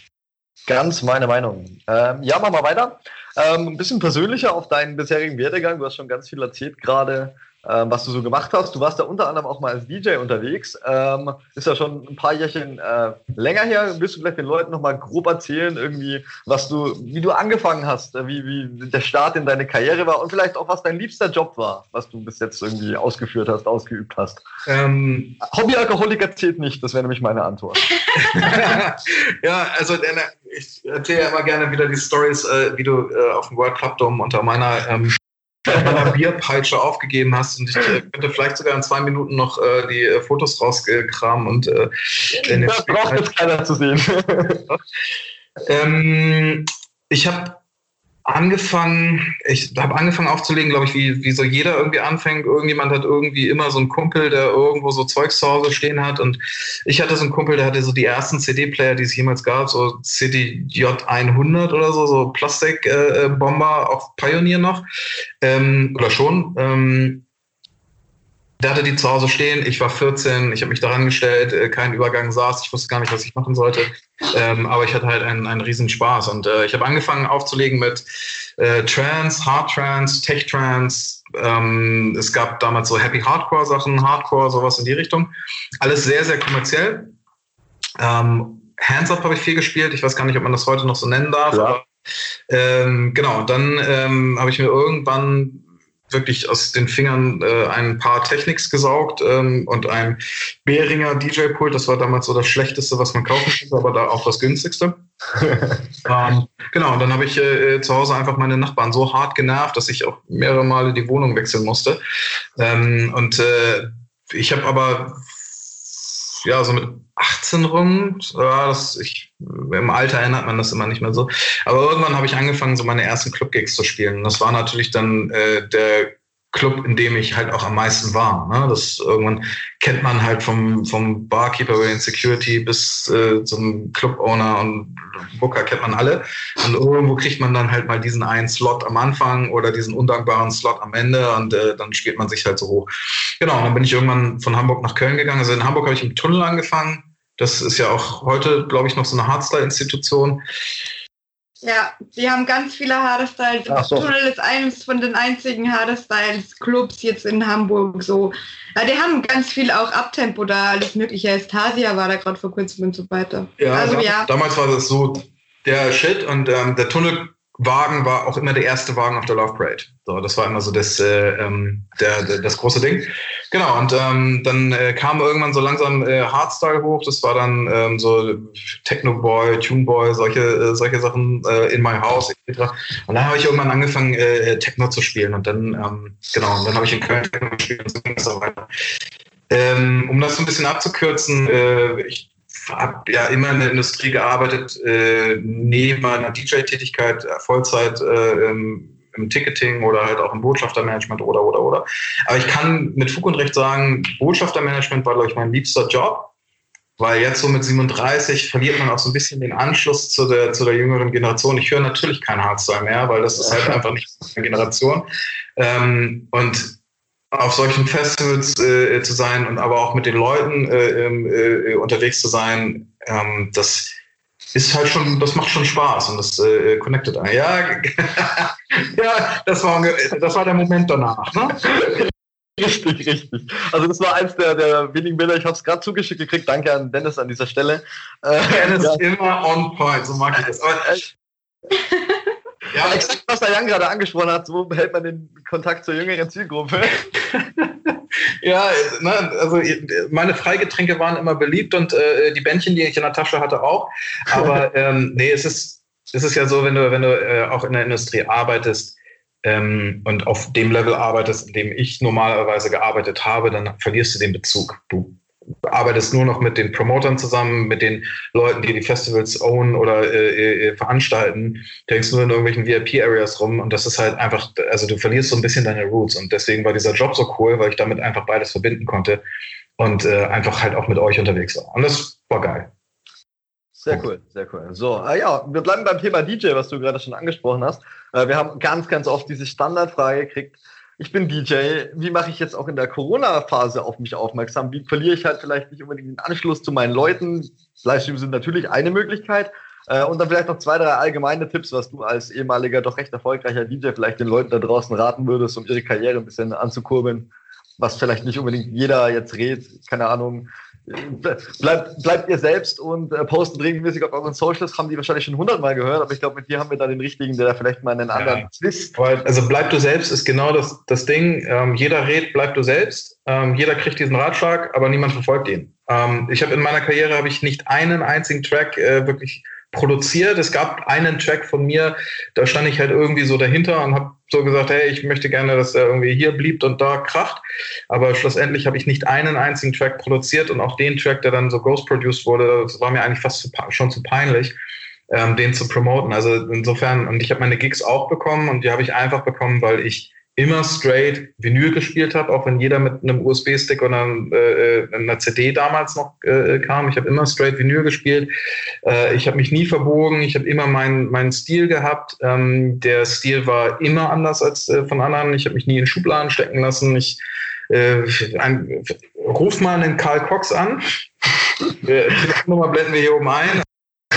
Ganz meine Meinung. Ähm, ja, machen wir weiter. Ähm, ein bisschen persönlicher auf deinen bisherigen Werdegang. Du hast schon ganz viel erzählt gerade ähm, was du so gemacht hast. Du warst ja unter anderem auch mal als DJ unterwegs. Ähm, ist ja schon ein paar Jährchen äh, länger her. Willst du vielleicht den Leuten noch mal grob erzählen, irgendwie, was du, wie du angefangen hast, äh, wie, wie der Start in deine Karriere war und vielleicht auch, was dein liebster Job war, was du bis jetzt irgendwie ausgeführt hast, ausgeübt hast? Ähm, Hobbyalkoholiker zählt nicht, das wäre nämlich meine Antwort. ja, also ich erzähle ja immer gerne wieder die Stories, äh, wie du äh, auf dem World Club Dome unter meiner ähm, einer Bierpeitsche aufgegeben hast und ich äh, könnte vielleicht sogar in zwei Minuten noch äh, die äh, Fotos rauskramen und äh, das braucht jetzt keiner zu sehen. ähm, ich habe angefangen, ich habe angefangen aufzulegen, glaube ich, wie, wie so jeder irgendwie anfängt. Irgendjemand hat irgendwie immer so einen Kumpel, der irgendwo so Zeugs zu Hause stehen hat. Und ich hatte so einen Kumpel, der hatte so die ersten CD-Player, die es jemals gab, so CDJ 100 oder so, so Plastikbomber, äh, auch Pioneer noch. Ähm, oder schon. Ähm, der hatte die zu Hause stehen, ich war 14, ich habe mich daran gestellt, äh, kein Übergang saß, ich wusste gar nicht, was ich machen sollte. Ähm, aber ich hatte halt einen, einen riesen Spaß. Und äh, ich habe angefangen aufzulegen mit äh, Trance, Hard Trance, Tech Trance. Ähm, es gab damals so Happy Hardcore Sachen, Hardcore, sowas in die Richtung. Alles sehr, sehr kommerziell. Ähm, Hands Up habe ich viel gespielt. Ich weiß gar nicht, ob man das heute noch so nennen darf. Ja. Aber, ähm, genau, dann ähm, habe ich mir irgendwann wirklich aus den Fingern äh, ein paar Techniks gesaugt ähm, und ein Behringer DJ-Pult. Das war damals so das Schlechteste, was man kaufen konnte, aber da auch das günstigste. ähm, genau, und dann habe ich äh, zu Hause einfach meine Nachbarn so hart genervt, dass ich auch mehrere Male die Wohnung wechseln musste. Ähm, und äh, ich habe aber ja, so mit 18 rum, ja, das, ich, im Alter erinnert man das immer nicht mehr so. Aber irgendwann habe ich angefangen, so meine ersten Club-Gigs zu spielen. Das war natürlich dann äh, der Club, in dem ich halt auch am meisten war. Ne? Das irgendwann kennt man halt vom, vom Barkeeper über den Security bis äh, zum Club-Owner und Booker kennt man alle. Und irgendwo kriegt man dann halt mal diesen einen Slot am Anfang oder diesen undankbaren Slot am Ende und äh, dann spielt man sich halt so hoch. Genau, und dann bin ich irgendwann von Hamburg nach Köln gegangen. Also in Hamburg habe ich im Tunnel angefangen. Das ist ja auch heute, glaube ich, noch so eine Hardstyle-Institution. Ja, die haben ganz viele Hardstyles. Das so. Tunnel ist eines von den einzigen Hardstyles-Clubs jetzt in Hamburg. So, ja, die haben ganz viel auch Abtempo da, alles Mögliche. Estasia war da gerade vor kurzem und so weiter. Ja, also, ja. damals war das so der Shit und ähm, der Tunnel Wagen war auch immer der erste Wagen auf der Love Parade. So, das war immer so das, äh, ähm, der, der, das große Ding. Genau, und ähm, dann äh, kam irgendwann so langsam äh, Hardstyle hoch. Das war dann ähm, so Techno Boy, Tune Boy, solche, äh, solche Sachen äh, in my house etc. Und dann habe ich irgendwann angefangen, äh, Techno zu spielen. Und dann, ähm, genau, und dann habe ich in Köln Techno gespielt und so ging es auch weiter. Ähm, um das so ein bisschen abzukürzen, äh, ich habe ja immer in der Industrie gearbeitet, äh, neben meiner DJ-Tätigkeit, äh, Vollzeit äh, im, im, Ticketing oder halt auch im Botschaftermanagement oder, oder, oder. Aber ich kann mit Fug und Recht sagen, Botschaftermanagement war, glaube ich, mein liebster Job. Weil jetzt so mit 37 verliert man auch so ein bisschen den Anschluss zu der, zu der jüngeren Generation. Ich höre natürlich kein Hardstyle mehr, weil das ist halt einfach nicht meine Generation. Ähm, und auf solchen Festivals äh, zu sein und aber auch mit den Leuten äh, äh, unterwegs zu sein, ähm, das ist halt schon, das macht schon Spaß und das äh, connectet einen. Ja, ja das, war, das war der Moment danach. Ne? Richtig, richtig. Also das war eins der, der wenigen Bilder, ich habe es gerade zugeschickt gekriegt. Danke an Dennis an dieser Stelle. Äh, Dennis ja. immer on point, so mag ich das. Aber, Ja, exakt, was der Jan gerade angesprochen hat, so behält man den Kontakt zur jüngeren Zielgruppe. ja, ne, also meine Freigetränke waren immer beliebt und äh, die Bändchen, die ich in der Tasche hatte, auch. Aber ähm, nee, es ist, es ist ja so, wenn du, wenn du äh, auch in der Industrie arbeitest, ähm, und auf dem Level arbeitest, in dem ich normalerweise gearbeitet habe, dann verlierst du den Bezug. Du arbeitest nur noch mit den Promotern zusammen, mit den Leuten, die die Festivals own oder äh, äh, veranstalten, denkst nur in irgendwelchen VIP-Areas rum und das ist halt einfach, also du verlierst so ein bisschen deine Roots und deswegen war dieser Job so cool, weil ich damit einfach beides verbinden konnte und äh, einfach halt auch mit euch unterwegs war. Und das war geil. Sehr cool, sehr cool. So, äh, ja, wir bleiben beim Thema DJ, was du gerade schon angesprochen hast. Äh, wir haben ganz, ganz oft diese Standardfrage gekriegt, ich bin DJ, wie mache ich jetzt auch in der Corona-Phase auf mich aufmerksam? Wie verliere ich halt vielleicht nicht unbedingt den Anschluss zu meinen Leuten? Livestreams sind natürlich eine Möglichkeit. Äh, und dann vielleicht noch zwei, drei allgemeine Tipps, was du als ehemaliger, doch recht erfolgreicher DJ vielleicht den Leuten da draußen raten würdest, um ihre Karriere ein bisschen anzukurbeln, was vielleicht nicht unbedingt jeder jetzt redet, keine Ahnung, bleibt, bleibt ihr selbst und äh, postet regelmäßig auf euren Socials, haben die wahrscheinlich schon hundertmal gehört, aber ich glaube, mit dir haben wir da den richtigen, der da vielleicht mal einen ja. anderen Twist. Also bleib du selbst ist genau das, das Ding. Ähm, jeder redet, bleib du selbst. Ähm, jeder kriegt diesen Ratschlag, aber niemand verfolgt ihn. Ähm, ich habe in meiner Karriere habe ich nicht einen einzigen Track äh, wirklich produziert. Es gab einen Track von mir, da stand ich halt irgendwie so dahinter und habe so gesagt, hey, ich möchte gerne, dass er irgendwie hier blieb und da kracht. Aber schlussendlich habe ich nicht einen einzigen Track produziert und auch den Track, der dann so ghost-produced wurde, das war mir eigentlich fast zu, schon zu peinlich, ähm, den zu promoten. Also insofern, und ich habe meine Gigs auch bekommen und die habe ich einfach bekommen, weil ich immer straight Vinyl gespielt habe, auch wenn jeder mit einem USB-Stick oder äh, einer CD damals noch äh, kam. Ich habe immer straight Vinyl gespielt. Äh, ich habe mich nie verbogen. Ich habe immer meinen meinen Stil gehabt. Ähm, der Stil war immer anders als äh, von anderen. Ich habe mich nie in Schubladen stecken lassen. Ich äh, ein, ruf mal den Karl Cox an. Die Nummer blenden wir hier oben ein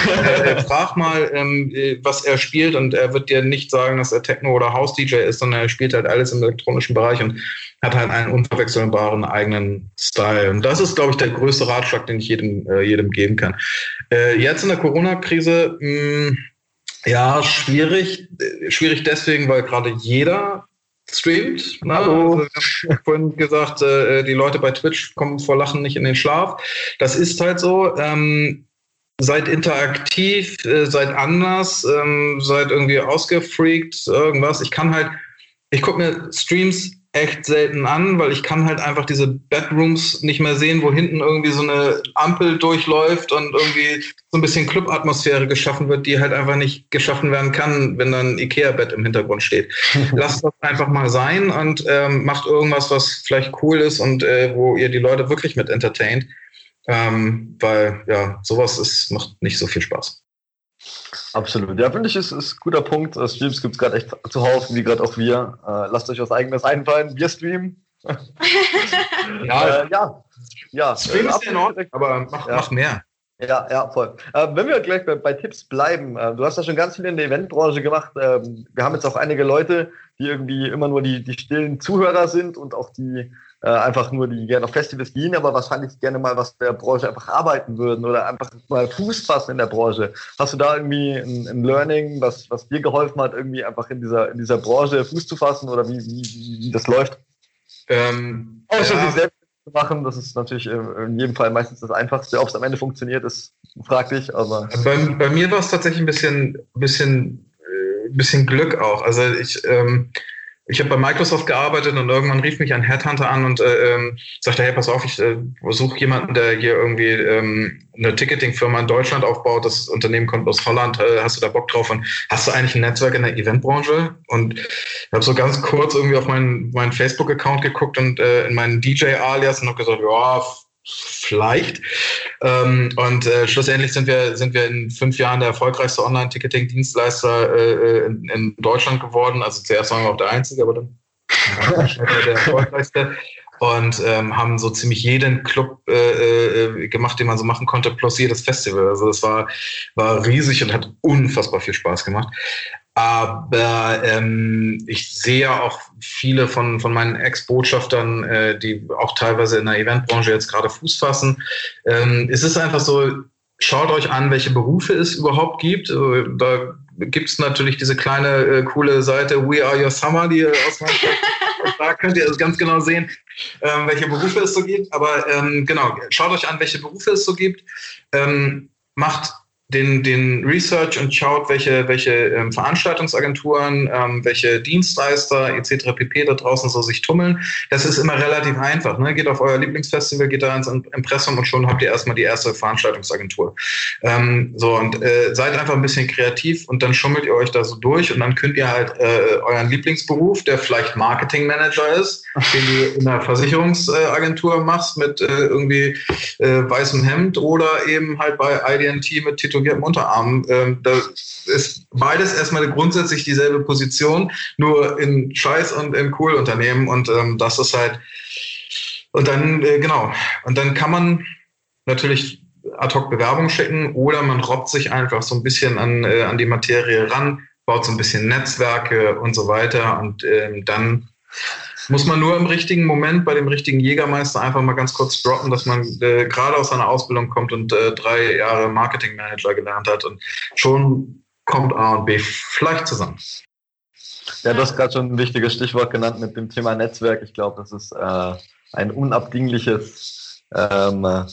äh, frag mal, ähm, was er spielt und er wird dir nicht sagen, dass er Techno- oder House-DJ ist, sondern er spielt halt alles im elektronischen Bereich und hat halt einen unverwechselbaren eigenen Style. Und das ist, glaube ich, der größte Ratschlag, den ich jedem, äh, jedem geben kann. Äh, jetzt in der Corona-Krise, hm, ja, schwierig. Schwierig deswegen, weil gerade jeder streamt. Ne? Also, ich habe vorhin gesagt, äh, die Leute bei Twitch kommen vor Lachen nicht in den Schlaf. Das ist halt so. Ähm, seid interaktiv, äh, seid anders, ähm, seid irgendwie ausgefreakt, irgendwas. Ich kann halt, ich gucke mir Streams echt selten an, weil ich kann halt einfach diese Bedrooms nicht mehr sehen, wo hinten irgendwie so eine Ampel durchläuft und irgendwie so ein bisschen Club-Atmosphäre geschaffen wird, die halt einfach nicht geschaffen werden kann, wenn dann Ikea-Bett im Hintergrund steht. Lasst das einfach mal sein und ähm, macht irgendwas, was vielleicht cool ist und äh, wo ihr die Leute wirklich mit entertaint. Ähm, weil ja, sowas ist, macht nicht so viel Spaß. Absolut. Ja, finde ich, ist, ist ein guter Punkt. Äh, Streams gibt es gerade echt zuhauf, wie gerade auch wir. Äh, lasst euch was eigenes einfallen. Wir streamen. ja, äh, ja. ja. Stream ist in Ordnung, aber mach, ja. mach mehr. Ja, ja, voll. Äh, wenn wir gleich bei, bei Tipps bleiben, äh, du hast ja schon ganz viel in der Eventbranche gemacht. Ähm, wir haben jetzt auch einige Leute, die irgendwie immer nur die, die stillen Zuhörer sind und auch die äh, einfach nur, die gerne auf Festivals gehen, aber wahrscheinlich gerne mal was der Branche einfach arbeiten würden oder einfach mal Fuß fassen in der Branche. Hast du da irgendwie ein, ein Learning, was, was dir geholfen hat, irgendwie einfach in dieser, in dieser Branche Fuß zu fassen oder wie, wie, wie das läuft? Ähm, Außer ja. sich selbst zu machen, das ist natürlich in jedem Fall meistens das Einfachste. Ob es am Ende funktioniert, ist fraglich, aber. Bei, bei mir war es tatsächlich ein bisschen, bisschen, äh, bisschen Glück auch. Also ich, ähm, ich habe bei Microsoft gearbeitet und irgendwann rief mich ein Headhunter an und äh, ähm, sagte, hey, pass auf, ich äh, suche jemanden, der hier irgendwie ähm, eine Ticketing-Firma in Deutschland aufbaut. Das Unternehmen kommt aus Holland. Äh, hast du da Bock drauf? Und hast du eigentlich ein Netzwerk in der Eventbranche? Und ich habe so ganz kurz irgendwie auf meinen, meinen Facebook-Account geguckt und äh, in meinen DJ-Alias und habe gesagt, ja, vielleicht. Ähm, und äh, schlussendlich sind wir, sind wir in fünf Jahren der erfolgreichste Online-Ticketing-Dienstleister äh, in, in, Deutschland geworden. Also zuerst waren wir auch der Einzige, aber dann der erfolgreichste. Und ähm, haben so ziemlich jeden Club äh, äh, gemacht, den man so machen konnte, plus jedes Festival. Also das war, war riesig und hat unfassbar viel Spaß gemacht. Aber ähm, ich sehe auch viele von, von meinen Ex-Botschaftern, äh, die auch teilweise in der Eventbranche jetzt gerade Fuß fassen. Ähm, es ist einfach so, schaut euch an, welche Berufe es überhaupt gibt. Also, da gibt es natürlich diese kleine äh, coole Seite We Are Your Summer, die aus da könnt ihr also ganz genau sehen, ähm, welche Berufe es so gibt. Aber ähm, genau, schaut euch an, welche Berufe es so gibt. Ähm, macht den, den Research und schaut, welche, welche ähm, Veranstaltungsagenturen, ähm, welche Dienstleister etc. pp. da draußen so sich tummeln. Das ist immer relativ einfach. Ne? Geht auf euer Lieblingsfestival, geht da ins Impressum und schon habt ihr erstmal die erste Veranstaltungsagentur. Ähm, so und äh, seid einfach ein bisschen kreativ und dann schummelt ihr euch da so durch und dann könnt ihr halt äh, euren Lieblingsberuf, der vielleicht Marketingmanager ist, den du in einer Versicherungsagentur machst mit äh, irgendwie äh, weißem Hemd oder eben halt bei IDNT mit Titel tätowiertem Unterarm. Ähm, da ist beides erstmal grundsätzlich dieselbe Position, nur in Scheiß und in Cool-Unternehmen. Und ähm, das ist halt, und dann, äh, genau, und dann kann man natürlich ad hoc Bewerbung schicken oder man robbt sich einfach so ein bisschen an, äh, an die Materie ran, baut so ein bisschen Netzwerke und so weiter und ähm, dann muss man nur im richtigen Moment bei dem richtigen Jägermeister einfach mal ganz kurz droppen, dass man äh, gerade aus seiner Ausbildung kommt und äh, drei Jahre Marketingmanager gelernt hat und schon kommt A und B vielleicht zusammen. Ja, du hast gerade schon ein wichtiges Stichwort genannt mit dem Thema Netzwerk. Ich glaube, das ist äh, ein unabdingliches ähm, ja.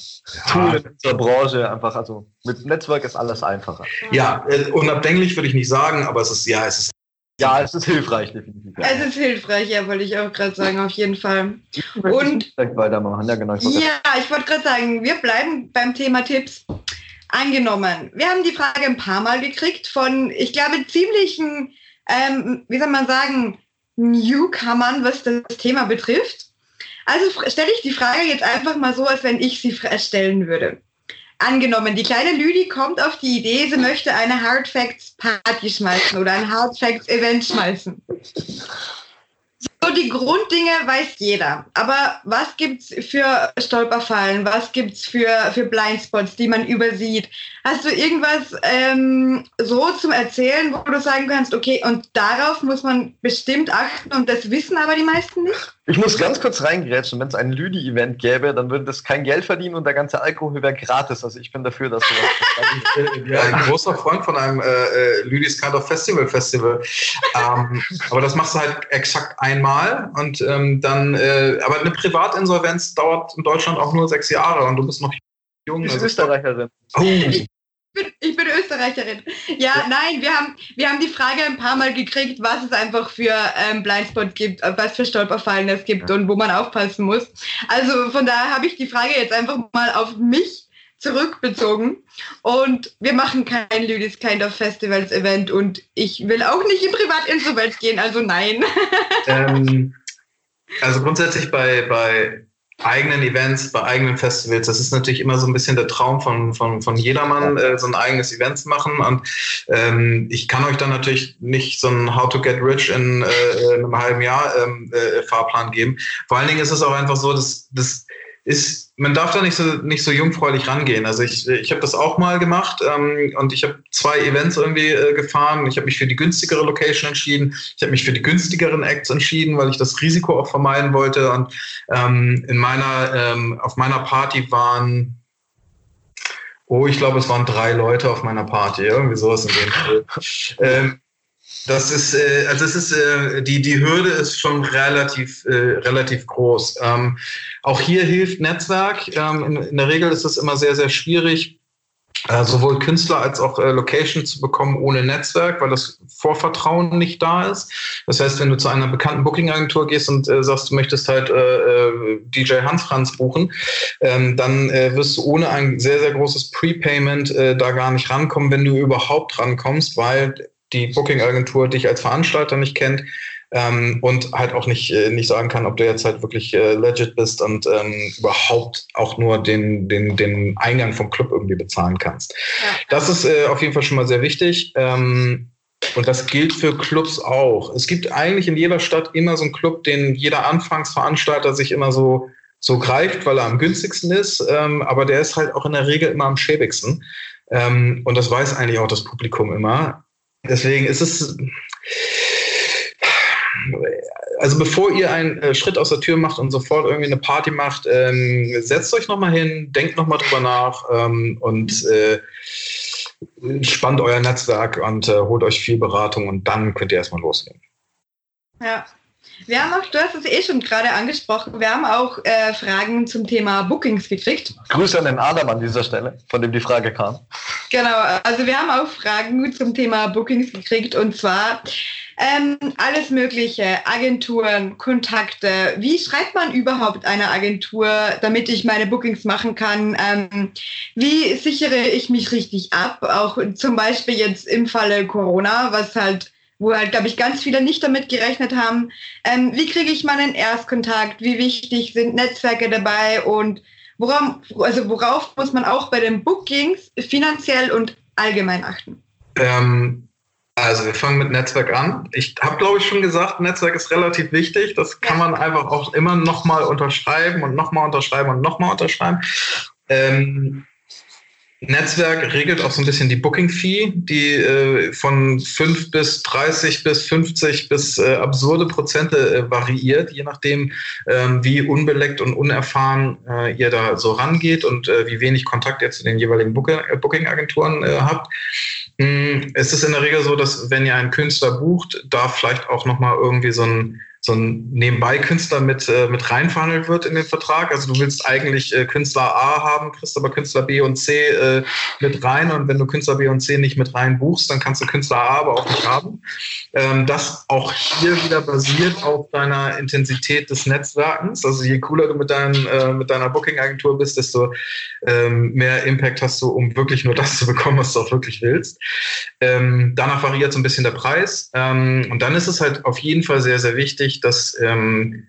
Tool in unserer Branche. Einfach, also mit Netzwerk ist alles einfacher. Ja, äh, unabdänglich würde ich nicht sagen, aber es ist ja, es ist ja, es ist hilfreich, definitiv. Ja. Es ist hilfreich, ja, wollte ich auch gerade sagen, auf jeden Fall. Und weitermachen, ja, genau. Ich ja, ich wollte gerade sagen, wir bleiben beim Thema Tipps. Angenommen, wir haben die Frage ein paar Mal gekriegt von, ich glaube, ziemlichen, ähm, wie soll man sagen, Newcomern, was das Thema betrifft. Also stelle ich die Frage jetzt einfach mal so, als wenn ich sie stellen würde angenommen, die kleine Lüdi kommt auf die Idee, sie möchte eine Hard Facts Party schmeißen oder ein Hard Facts Event schmeißen. So die Grunddinge weiß jeder. Aber was gibt es für Stolperfallen? Was gibt es für, für Blindspots, die man übersieht? Hast du irgendwas ähm, so zum Erzählen, wo du sagen kannst, okay, und darauf muss man bestimmt achten und das wissen aber die meisten nicht? Ich muss ganz kurz reingrätschen. Wenn es ein Lüdi-Event gäbe, dann würde das kein Geld verdienen und der ganze Alkohol wäre gratis. Also ich bin dafür, dass sowas. ja, ein großer Freund von einem äh, äh, Lüdis Kind of Festival Festival. ähm, aber das machst du halt exakt einmal und ähm, dann. Äh, aber eine Privatinsolvenz dauert in Deutschland auch nur sechs Jahre und du bist noch jung. Ich bin also Österreicherin. Oh. Ich bin, ich bin Österreicherin. Ja, ja, nein, wir haben, wir haben die Frage ein paar Mal gekriegt, was es einfach für ähm, Blindspot gibt, was für Stolperfallen es gibt ja. und wo man aufpassen muss. Also von daher habe ich die Frage jetzt einfach mal auf mich zurückbezogen. Und wir machen kein Lüdis Kind of Festivals Event und ich will auch nicht in Privatinsolvenz gehen, also nein. Ähm, also grundsätzlich bei, bei eigenen Events, bei eigenen Festivals. Das ist natürlich immer so ein bisschen der Traum von, von, von jedermann, äh, so ein eigenes Event zu machen. Und ähm, ich kann euch dann natürlich nicht so ein How to Get Rich in, äh, in einem halben Jahr ähm, äh, Fahrplan geben. Vor allen Dingen ist es auch einfach so, dass das ist, man darf da nicht so, nicht so jungfräulich rangehen. Also ich, ich habe das auch mal gemacht ähm, und ich habe zwei Events irgendwie äh, gefahren. Ich habe mich für die günstigere Location entschieden. Ich habe mich für die günstigeren Acts entschieden, weil ich das Risiko auch vermeiden wollte. Und ähm, in meiner, ähm, auf meiner Party waren Oh, ich glaube, es waren drei Leute auf meiner Party, irgendwie sowas in dem Fall. ähm, das ist, äh, also es ist, äh, die, die Hürde ist schon relativ, äh, relativ groß. Ähm, auch hier hilft Netzwerk. Ähm, in, der Regel ist es immer sehr, sehr schwierig, sowohl Künstler als auch Location zu bekommen ohne Netzwerk, weil das Vorvertrauen nicht da ist. Das heißt, wenn du zu einer bekannten Booking-Agentur gehst und sagst, du möchtest halt DJ Hans Franz buchen, ähm, dann wirst du ohne ein sehr, sehr großes Prepayment da gar nicht rankommen, wenn du überhaupt rankommst, weil die Booking-Agentur dich als Veranstalter nicht kennt ähm, und halt auch nicht, äh, nicht sagen kann, ob du jetzt halt wirklich äh, legit bist und ähm, überhaupt auch nur den, den, den Eingang vom Club irgendwie bezahlen kannst. Ja. Das ist äh, auf jeden Fall schon mal sehr wichtig. Ähm, und das gilt für Clubs auch. Es gibt eigentlich in jeder Stadt immer so einen Club, den jeder Anfangsveranstalter sich immer so, so greift, weil er am günstigsten ist. Ähm, aber der ist halt auch in der Regel immer am schäbigsten. Ähm, und das weiß eigentlich auch das Publikum immer. Deswegen ist es, also bevor ihr einen äh, Schritt aus der Tür macht und sofort irgendwie eine Party macht, ähm, setzt euch nochmal hin, denkt nochmal drüber nach ähm, und äh, spannt euer Netzwerk und äh, holt euch viel Beratung und dann könnt ihr erstmal loslegen. Ja. Wir haben auch, du hast es eh schon gerade angesprochen, wir haben auch äh, Fragen zum Thema Bookings gekriegt. Grüße an den Adam an dieser Stelle, von dem die Frage kam. Genau, also wir haben auch Fragen zum Thema Bookings gekriegt und zwar ähm, alles Mögliche, Agenturen, Kontakte. Wie schreibt man überhaupt eine Agentur, damit ich meine Bookings machen kann? Ähm, wie sichere ich mich richtig ab? Auch zum Beispiel jetzt im Falle Corona, was halt wo halt, glaube ich, ganz viele nicht damit gerechnet haben. Ähm, wie kriege ich meinen Erstkontakt? Wie wichtig sind Netzwerke dabei? Und worauf, also worauf muss man auch bei den Bookings finanziell und allgemein achten? Ähm, also wir fangen mit Netzwerk an. Ich habe, glaube ich, schon gesagt, Netzwerk ist relativ wichtig. Das kann man einfach auch immer nochmal unterschreiben und nochmal unterschreiben und nochmal unterschreiben. Ähm, Netzwerk regelt auch so ein bisschen die Booking-Fee, die äh, von 5 bis 30 bis 50 bis äh, absurde Prozente äh, variiert, je nachdem, ähm, wie unbeleckt und unerfahren äh, ihr da so rangeht und äh, wie wenig Kontakt ihr zu den jeweiligen äh, Booking-Agenturen habt. Mm, es ist in der Regel so, dass wenn ihr einen Künstler bucht, da vielleicht auch nochmal irgendwie so ein so ein Nebenbei-Künstler mit, äh, mit reinverhandelt wird in den Vertrag. Also du willst eigentlich äh, Künstler A haben, kriegst aber Künstler B und C äh, mit rein. Und wenn du Künstler B und C nicht mit rein buchst, dann kannst du Künstler A aber auch nicht haben. Ähm, das auch hier wieder basiert auf deiner Intensität des Netzwerkens. Also je cooler du mit, dein, äh, mit deiner Booking-Agentur bist, desto ähm, mehr Impact hast du, um wirklich nur das zu bekommen, was du auch wirklich willst. Ähm, danach variiert so ein bisschen der Preis. Ähm, und dann ist es halt auf jeden Fall sehr, sehr wichtig, wichtig, dass ähm,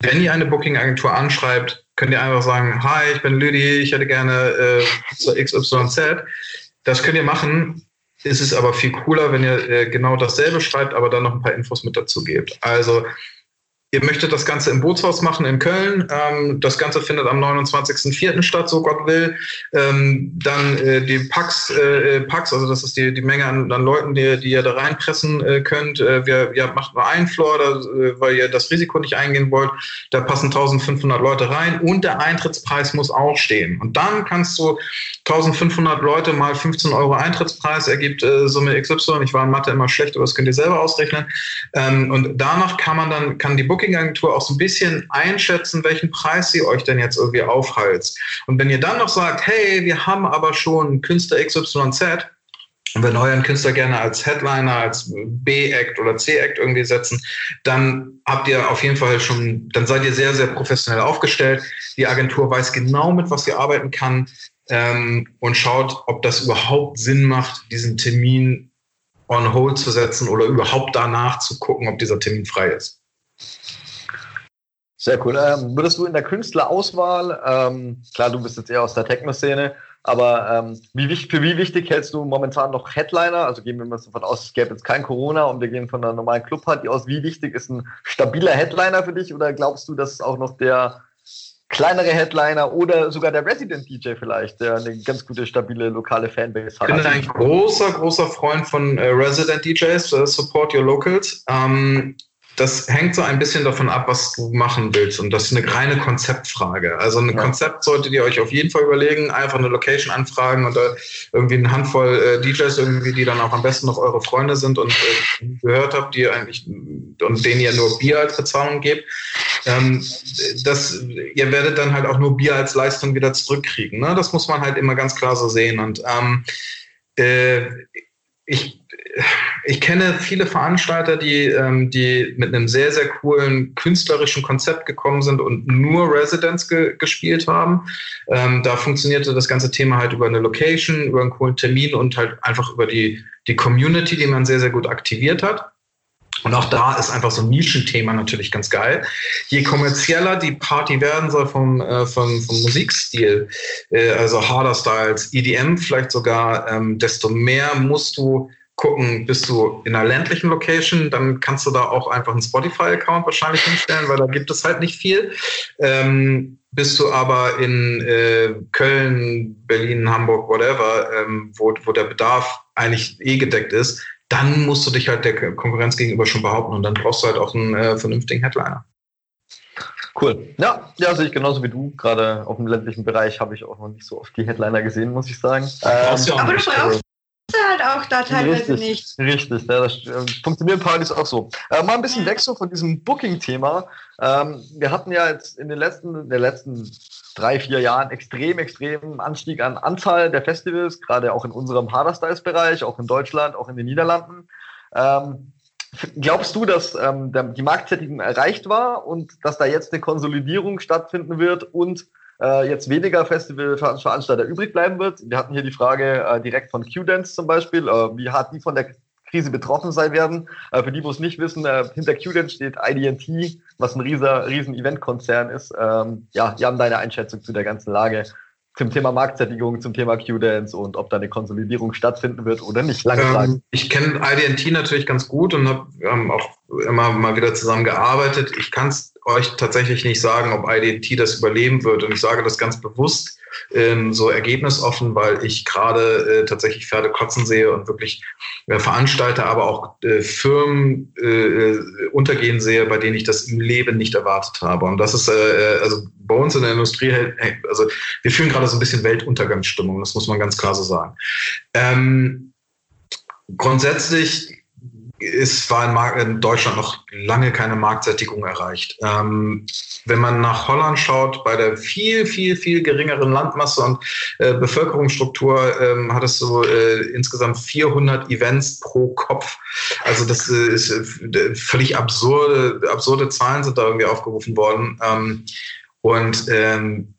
wenn ihr eine Booking-Agentur anschreibt, könnt ihr einfach sagen, hi, ich bin Lüdi, ich hätte gerne äh, XYZ. Das könnt ihr machen. Es ist aber viel cooler, wenn ihr äh, genau dasselbe schreibt, aber dann noch ein paar Infos mit dazu gebt. Also Ihr möchtet das Ganze im Bootshaus machen in Köln. Ähm, das Ganze findet am 29.04. statt, so Gott will. Ähm, dann äh, die Pax, äh, Pax, also das ist die, die Menge an, an Leuten, die, die ihr da reinpressen äh, könnt. Äh, wir, ihr macht nur einen Floor, da, äh, weil ihr das Risiko nicht eingehen wollt. Da passen 1500 Leute rein und der Eintrittspreis muss auch stehen. Und dann kannst du 1500 Leute mal 15 Euro Eintrittspreis ergibt äh, Summe XY. Ich war in Mathe immer schlecht, aber das könnt ihr selber ausrechnen. Ähm, und danach kann man dann, kann die Book Booking-Agentur auch so ein bisschen einschätzen, welchen Preis sie euch denn jetzt irgendwie aufhalst. Und wenn ihr dann noch sagt, hey, wir haben aber schon Künstler XYZ, und wenn euren Künstler gerne als Headliner, als B-Act oder C-Act irgendwie setzen, dann habt ihr auf jeden Fall schon, dann seid ihr sehr, sehr professionell aufgestellt. Die Agentur weiß genau, mit was sie arbeiten kann ähm, und schaut, ob das überhaupt Sinn macht, diesen Termin on hold zu setzen oder überhaupt danach zu gucken, ob dieser Termin frei ist. Sehr cool. Ähm, würdest du in der Künstlerauswahl, ähm, klar, du bist jetzt eher aus der Techno-Szene, aber ähm, wie, für wie wichtig hältst du momentan noch Headliner? Also gehen wir mal davon aus, es gäbe jetzt kein Corona und wir gehen von einer normalen Clubparty aus. Wie wichtig ist ein stabiler Headliner für dich oder glaubst du, dass auch noch der kleinere Headliner oder sogar der Resident DJ vielleicht, der eine ganz gute, stabile lokale Fanbase hat. Ich bin ein großer, großer Freund von äh, Resident DJs, uh, Support Your Locals. Ähm, das hängt so ein bisschen davon ab, was du machen willst. Und das ist eine reine Konzeptfrage. Also ein ja. Konzept solltet ihr euch auf jeden Fall überlegen, einfach eine Location anfragen und irgendwie eine Handvoll äh, DJs irgendwie, die dann auch am besten noch eure Freunde sind und äh, gehört habt, die eigentlich und denen ihr nur Bier als Bezahlung gebt. Ähm, das, ihr werdet dann halt auch nur Bier als Leistung wieder zurückkriegen. Ne? Das muss man halt immer ganz klar so sehen. Und ähm, äh, ich ich kenne viele Veranstalter, die, ähm, die mit einem sehr, sehr coolen künstlerischen Konzept gekommen sind und nur Residents ge gespielt haben. Ähm, da funktionierte das ganze Thema halt über eine Location, über einen coolen Termin und halt einfach über die, die Community, die man sehr, sehr gut aktiviert hat. Und auch da ist einfach so ein Nischenthema natürlich ganz geil. Je kommerzieller die Party werden soll vom, äh, vom, vom Musikstil, äh, also Harder Styles, EDM vielleicht sogar, ähm, desto mehr musst du gucken, bist du in einer ländlichen Location, dann kannst du da auch einfach einen Spotify-Account wahrscheinlich hinstellen, weil da gibt es halt nicht viel. Ähm, bist du aber in äh, Köln, Berlin, Hamburg, whatever, ähm, wo, wo der Bedarf eigentlich eh gedeckt ist, dann musst du dich halt der Konkurrenz gegenüber schon behaupten und dann brauchst du halt auch einen äh, vernünftigen Headliner. Cool. Ja, ja, sehe ich genauso wie du. Gerade auf dem ländlichen Bereich habe ich auch noch nicht so oft die Headliner gesehen, muss ich sagen. Ähm, aber du brauchst halt auch da teilweise richtig, nicht. Richtig, ja, das äh, funktionieren Partys auch so. Äh, mal ein bisschen weg so von diesem Booking-Thema. Ähm, wir hatten ja jetzt in den letzten, in den letzten drei, vier Jahren extrem, extrem Anstieg an Anzahl der Festivals, gerade auch in unserem Harder-Styles-Bereich, auch in Deutschland, auch in den Niederlanden. Ähm, glaubst du, dass ähm, der, die Marktsättigung erreicht war und dass da jetzt eine Konsolidierung stattfinden wird und äh, jetzt weniger Festivalveranstalter übrig bleiben wird? Wir hatten hier die Frage äh, direkt von Q-Dance zum Beispiel, äh, wie hart die von der Krise betroffen sein werden. Äh, für die, die es nicht wissen, äh, hinter Q-Dance steht IDT, was ein rieser, riesen Eventkonzern ist. Ähm, ja, die haben deine Einschätzung zu der ganzen Lage zum Thema Marktsättigung, zum Thema Q-Dance und ob da eine Konsolidierung stattfinden wird oder nicht. Lange ähm, Ich kenne IDT natürlich ganz gut und habe ähm, auch immer mal wieder zusammen gearbeitet. Ich kann es euch tatsächlich nicht sagen, ob IDT das überleben wird. Und ich sage das ganz bewusst ähm, so ergebnisoffen, weil ich gerade äh, tatsächlich Pferde kotzen sehe und wirklich äh, Veranstalter, aber auch äh, Firmen äh, untergehen sehe, bei denen ich das im Leben nicht erwartet habe. Und das ist äh, äh, also bei uns in der Industrie, also wir fühlen gerade so ein bisschen Weltuntergangsstimmung, das muss man ganz klar so sagen. Ähm, grundsätzlich ist, war in, Deutschland noch lange keine Marktsättigung erreicht. Ähm, wenn man nach Holland schaut, bei der viel, viel, viel geringeren Landmasse und äh, Bevölkerungsstruktur ähm, hat es so äh, insgesamt 400 Events pro Kopf. Also das äh, ist äh, völlig absurde, absurde Zahlen sind da irgendwie aufgerufen worden. Ähm, und ähm,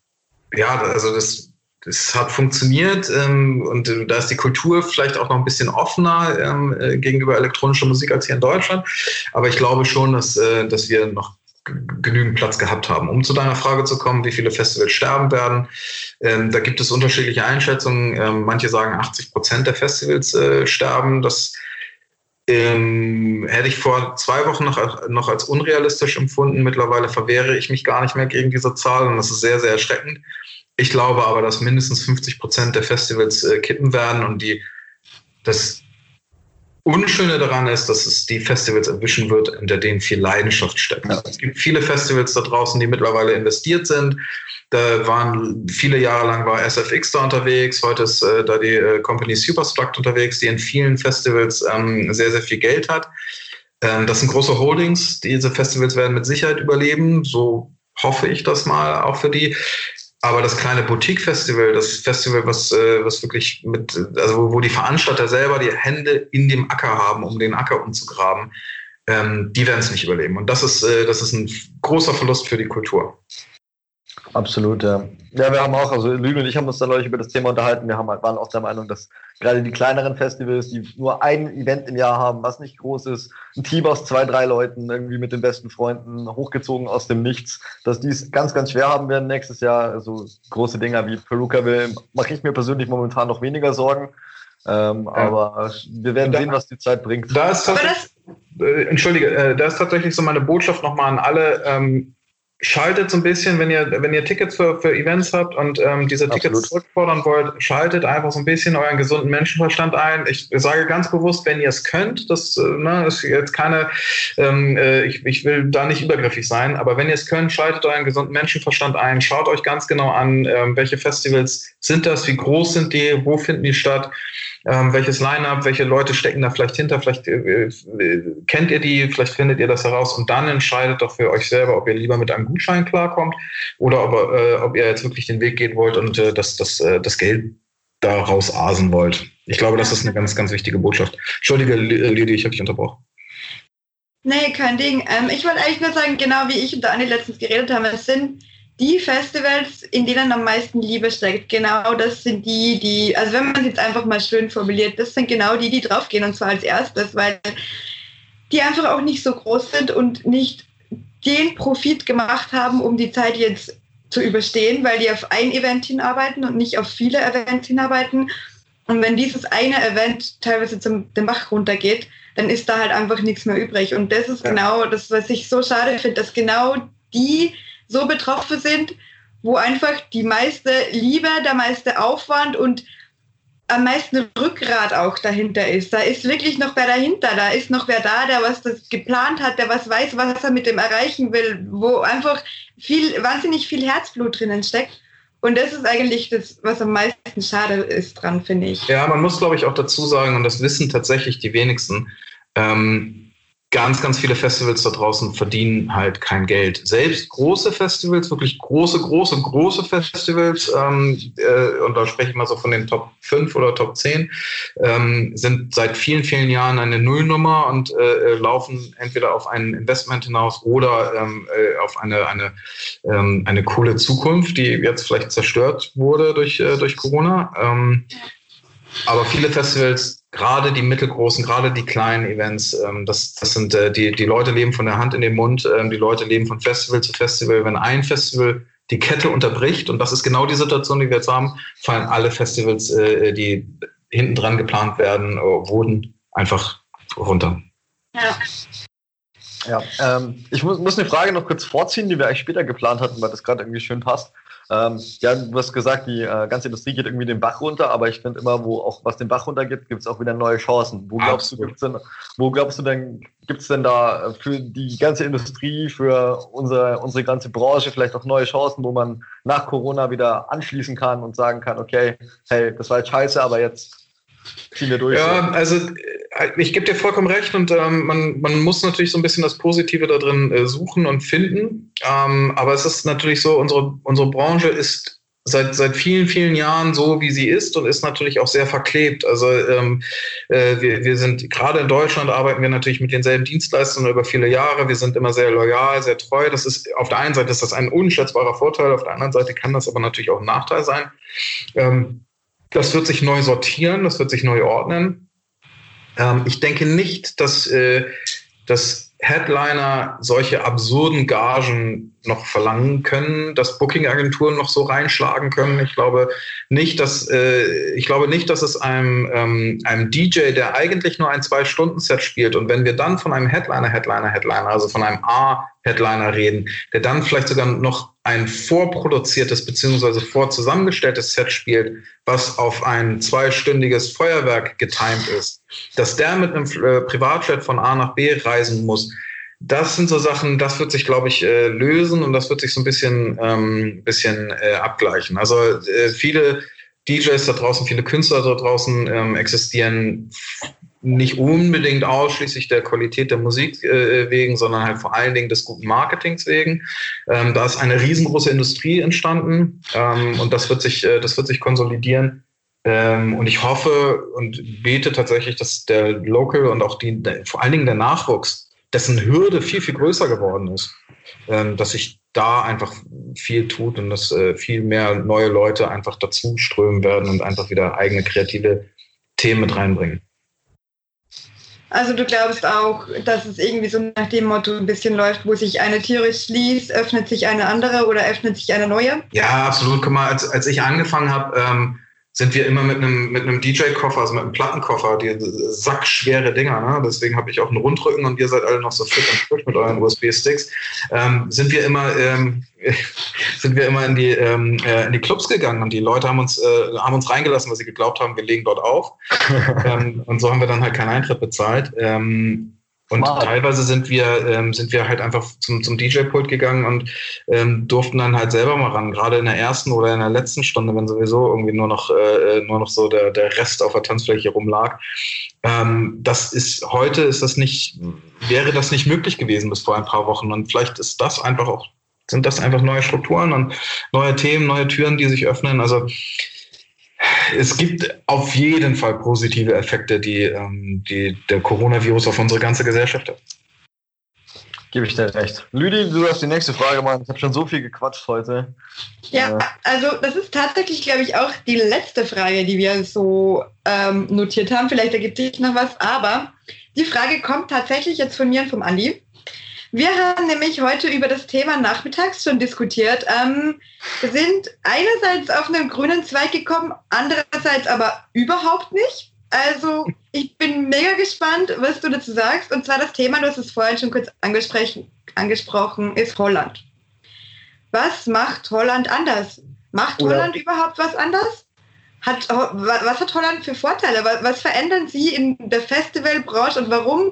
ja, also das das hat funktioniert ähm, und äh, da ist die Kultur vielleicht auch noch ein bisschen offener ähm, äh, gegenüber elektronischer Musik als hier in Deutschland. Aber ich glaube schon, dass, äh, dass wir noch genügend Platz gehabt haben. Um zu deiner Frage zu kommen, wie viele Festivals sterben werden, ähm, da gibt es unterschiedliche Einschätzungen. Ähm, manche sagen, 80 Prozent der Festivals äh, sterben. Das ähm, hätte ich vor zwei Wochen noch, noch als unrealistisch empfunden. Mittlerweile verwehre ich mich gar nicht mehr gegen diese Zahl und das ist sehr, sehr erschreckend. Ich glaube aber, dass mindestens 50 Prozent der Festivals äh, kippen werden und die, das Unschöne daran ist, dass es die Festivals erwischen wird, hinter denen viel Leidenschaft steckt. Ja. Es gibt viele Festivals da draußen, die mittlerweile investiert sind. Da waren viele Jahre lang war SFX da unterwegs. Heute ist äh, da die äh, Company Superstruct unterwegs, die in vielen Festivals ähm, sehr, sehr viel Geld hat. Ähm, das sind große Holdings. Diese Festivals werden mit Sicherheit überleben. So hoffe ich das mal auch für die. Aber das kleine Boutique-Festival, das Festival, was, äh, was wirklich mit, also wo, wo die Veranstalter selber die Hände in dem Acker haben, um den Acker umzugraben, ähm, die werden es nicht überleben. Und das ist, äh, das ist ein großer Verlust für die Kultur. Absolut, ja. Ja, wir haben auch, also Lüge und ich haben uns dann neulich über das Thema unterhalten. Wir haben, halt, waren auch der Meinung, dass gerade die kleineren Festivals, die nur ein Event im Jahr haben, was nicht groß ist, ein Team aus zwei, drei Leuten, irgendwie mit den besten Freunden, hochgezogen aus dem Nichts, dass die es ganz, ganz schwer haben werden nächstes Jahr. Also große Dinger wie Peruka will, mache ich mir persönlich momentan noch weniger Sorgen. Ähm, ja. Aber wir werden da, sehen, was die Zeit bringt. Da ist äh, Entschuldige, äh, da ist tatsächlich so meine Botschaft nochmal an alle. Ähm, schaltet so ein bisschen, wenn ihr, wenn ihr Tickets für, für Events habt und ähm, diese Tickets Absolut. zurückfordern wollt, schaltet einfach so ein bisschen euren gesunden Menschenverstand ein. Ich sage ganz bewusst, wenn ihr es könnt, das äh, ne, ist jetzt keine, ähm, äh, ich, ich will da nicht übergriffig sein, aber wenn ihr es könnt, schaltet euren gesunden Menschenverstand ein, schaut euch ganz genau an, ähm, welche Festivals sind das, wie groß sind die, wo finden die statt ähm, welches Line-up, welche Leute stecken da vielleicht hinter, vielleicht äh, äh, kennt ihr die, vielleicht findet ihr das heraus und dann entscheidet doch für euch selber, ob ihr lieber mit einem Gutschein klarkommt oder ob, äh, ob ihr jetzt wirklich den Weg gehen wollt und äh, das, das, äh, das Geld daraus asen wollt. Ich glaube, das ist eine ganz, ganz wichtige Botschaft. Entschuldige, Lidi, ich habe dich unterbrochen. Nee, kein Ding. Ähm, ich wollte eigentlich nur sagen, genau wie ich und Dani letztens geredet haben, es sind die Festivals, in denen am meisten Liebe steckt, genau das sind die, die, also wenn man es jetzt einfach mal schön formuliert, das sind genau die, die draufgehen und zwar als erstes, weil die einfach auch nicht so groß sind und nicht den Profit gemacht haben, um die Zeit jetzt zu überstehen, weil die auf ein Event hinarbeiten und nicht auf viele Events hinarbeiten. Und wenn dieses eine Event teilweise zum den Bach runtergeht, dann ist da halt einfach nichts mehr übrig. Und das ist ja. genau das, was ich so schade finde, dass genau die so betroffen sind, wo einfach die meiste Liebe, der meiste Aufwand und am meisten Rückgrat auch dahinter ist. Da ist wirklich noch wer dahinter, da ist noch wer da, der was das geplant hat, der was weiß, was er mit dem erreichen will, wo einfach viel, wahnsinnig viel Herzblut drinnen steckt. Und das ist eigentlich das, was am meisten schade ist dran, finde ich. Ja, man muss, glaube ich, auch dazu sagen, und das wissen tatsächlich die wenigsten, ähm, ganz, ganz viele Festivals da draußen verdienen halt kein Geld. Selbst große Festivals, wirklich große, große, große Festivals, ähm, äh, und da spreche ich mal so von den Top 5 oder Top 10, ähm, sind seit vielen, vielen Jahren eine Nullnummer und äh, laufen entweder auf ein Investment hinaus oder ähm, äh, auf eine, eine, ähm, eine coole Zukunft, die jetzt vielleicht zerstört wurde durch, äh, durch Corona. Ähm, aber viele Festivals, gerade die mittelgroßen, gerade die kleinen Events, ähm, das, das sind äh, die, die Leute leben von der Hand in den Mund, ähm, die Leute leben von Festival zu Festival. Wenn ein Festival die Kette unterbricht, und das ist genau die Situation, die wir jetzt haben, fallen alle Festivals, äh, die hinten dran geplant werden, äh, wurden einfach runter. Ja. Ja, ähm, ich muss, muss eine Frage noch kurz vorziehen, die wir eigentlich später geplant hatten, weil das gerade irgendwie schön passt. Ähm, ja, du hast gesagt, die äh, ganze Industrie geht irgendwie den Bach runter, aber ich finde immer, wo auch was den Bach runter gibt, gibt es auch wieder neue Chancen. Wo glaubst Absolut. du, gibt's denn, wo glaubst du denn, gibt es denn da für die ganze Industrie, für unsere, unsere ganze Branche vielleicht auch neue Chancen, wo man nach Corona wieder anschließen kann und sagen kann, okay, hey, das war jetzt scheiße, aber jetzt ziehen wir durch. Ja, also äh, ich gebe dir vollkommen recht und ähm, man, man muss natürlich so ein bisschen das Positive da drin äh, suchen und finden. Ähm, aber es ist natürlich so, unsere, unsere Branche ist seit, seit vielen, vielen Jahren so, wie sie ist und ist natürlich auch sehr verklebt. Also ähm, äh, wir, wir sind, gerade in Deutschland arbeiten wir natürlich mit denselben Dienstleistern über viele Jahre. Wir sind immer sehr loyal, sehr treu. Das ist, auf der einen Seite ist das ein unschätzbarer Vorteil, auf der anderen Seite kann das aber natürlich auch ein Nachteil sein. Ähm, das wird sich neu sortieren, das wird sich neu ordnen. Ähm, ich denke nicht, dass, äh, dass Headliner solche absurden Gagen noch verlangen können, dass Booking-Agenturen noch so reinschlagen können. Ich glaube nicht, dass äh, ich glaube nicht, dass es einem, ähm, einem DJ, der eigentlich nur ein Zwei-Stunden-Set spielt, und wenn wir dann von einem Headliner, Headliner, Headliner, also von einem A-Headliner reden, der dann vielleicht sogar noch ein vorproduziertes beziehungsweise vorzusammengestelltes Set spielt, was auf ein zweistündiges Feuerwerk getimt ist, dass der mit einem äh, Privatjet von A nach B reisen muss, das sind so Sachen, das wird sich, glaube ich, äh, lösen und das wird sich so ein bisschen, ähm, bisschen äh, abgleichen. Also äh, viele DJs da draußen, viele Künstler da draußen ähm, existieren nicht unbedingt ausschließlich der Qualität der Musik äh, wegen, sondern halt vor allen Dingen des guten Marketings wegen. Ähm, da ist eine riesengroße Industrie entstanden ähm, und das wird sich, äh, das wird sich konsolidieren. Ähm, und ich hoffe und bete tatsächlich, dass der Local und auch die, der, vor allen Dingen der Nachwuchs dessen Hürde viel, viel größer geworden ist, ähm, dass sich da einfach viel tut und dass äh, viel mehr neue Leute einfach dazu strömen werden und einfach wieder eigene kreative Themen mit reinbringen. Also du glaubst auch, dass es irgendwie so nach dem Motto ein bisschen läuft, wo sich eine Tiere schließt, öffnet sich eine andere oder öffnet sich eine neue? Ja, absolut. Guck mal, als, als ich angefangen habe, ähm, sind wir immer mit einem, mit einem DJ-Koffer, also mit einem Plattenkoffer, die sackschwere Dinger, ne? deswegen habe ich auch einen Rundrücken und ihr seid alle noch so fit und frisch mit euren USB-Sticks, ähm, sind wir immer, ähm, sind wir immer in die, ähm, äh, in die Clubs gegangen und die Leute haben uns, äh, haben uns reingelassen, weil sie geglaubt haben, wir legen dort auf. ähm, und so haben wir dann halt keinen Eintritt bezahlt. Ähm, und wow. teilweise sind wir, ähm, sind wir halt einfach zum, zum DJ-Pult gegangen und ähm, durften dann halt selber mal ran. Gerade in der ersten oder in der letzten Stunde, wenn sowieso irgendwie nur noch, äh, nur noch so der, der Rest auf der Tanzfläche rumlag. Ähm, das ist, heute ist das nicht, wäre das nicht möglich gewesen bis vor ein paar Wochen. Und vielleicht ist das einfach auch, sind das einfach neue Strukturen und neue Themen, neue Türen, die sich öffnen. Also es gibt auf jeden Fall positive Effekte, die, ähm, die der Coronavirus auf unsere ganze Gesellschaft hat. Gebe ich dir recht. Lüdi, du hast die nächste Frage machen. Ich habe schon so viel gequatscht heute. Ja, äh. also das ist tatsächlich, glaube ich, auch die letzte Frage, die wir so ähm, notiert haben. Vielleicht ergibt sich noch was, aber die Frage kommt tatsächlich jetzt von mir und vom Andi. Wir haben nämlich heute über das Thema nachmittags schon diskutiert. Ähm, wir sind einerseits auf einen grünen Zweig gekommen, andererseits aber überhaupt nicht. Also ich bin mega gespannt, was du dazu sagst. Und zwar das Thema, du hast es vorhin schon kurz angesprochen, ist Holland. Was macht Holland anders? Macht Oder Holland überhaupt was anders? Hat, was hat Holland für Vorteile? Was verändern Sie in der Festivalbranche und warum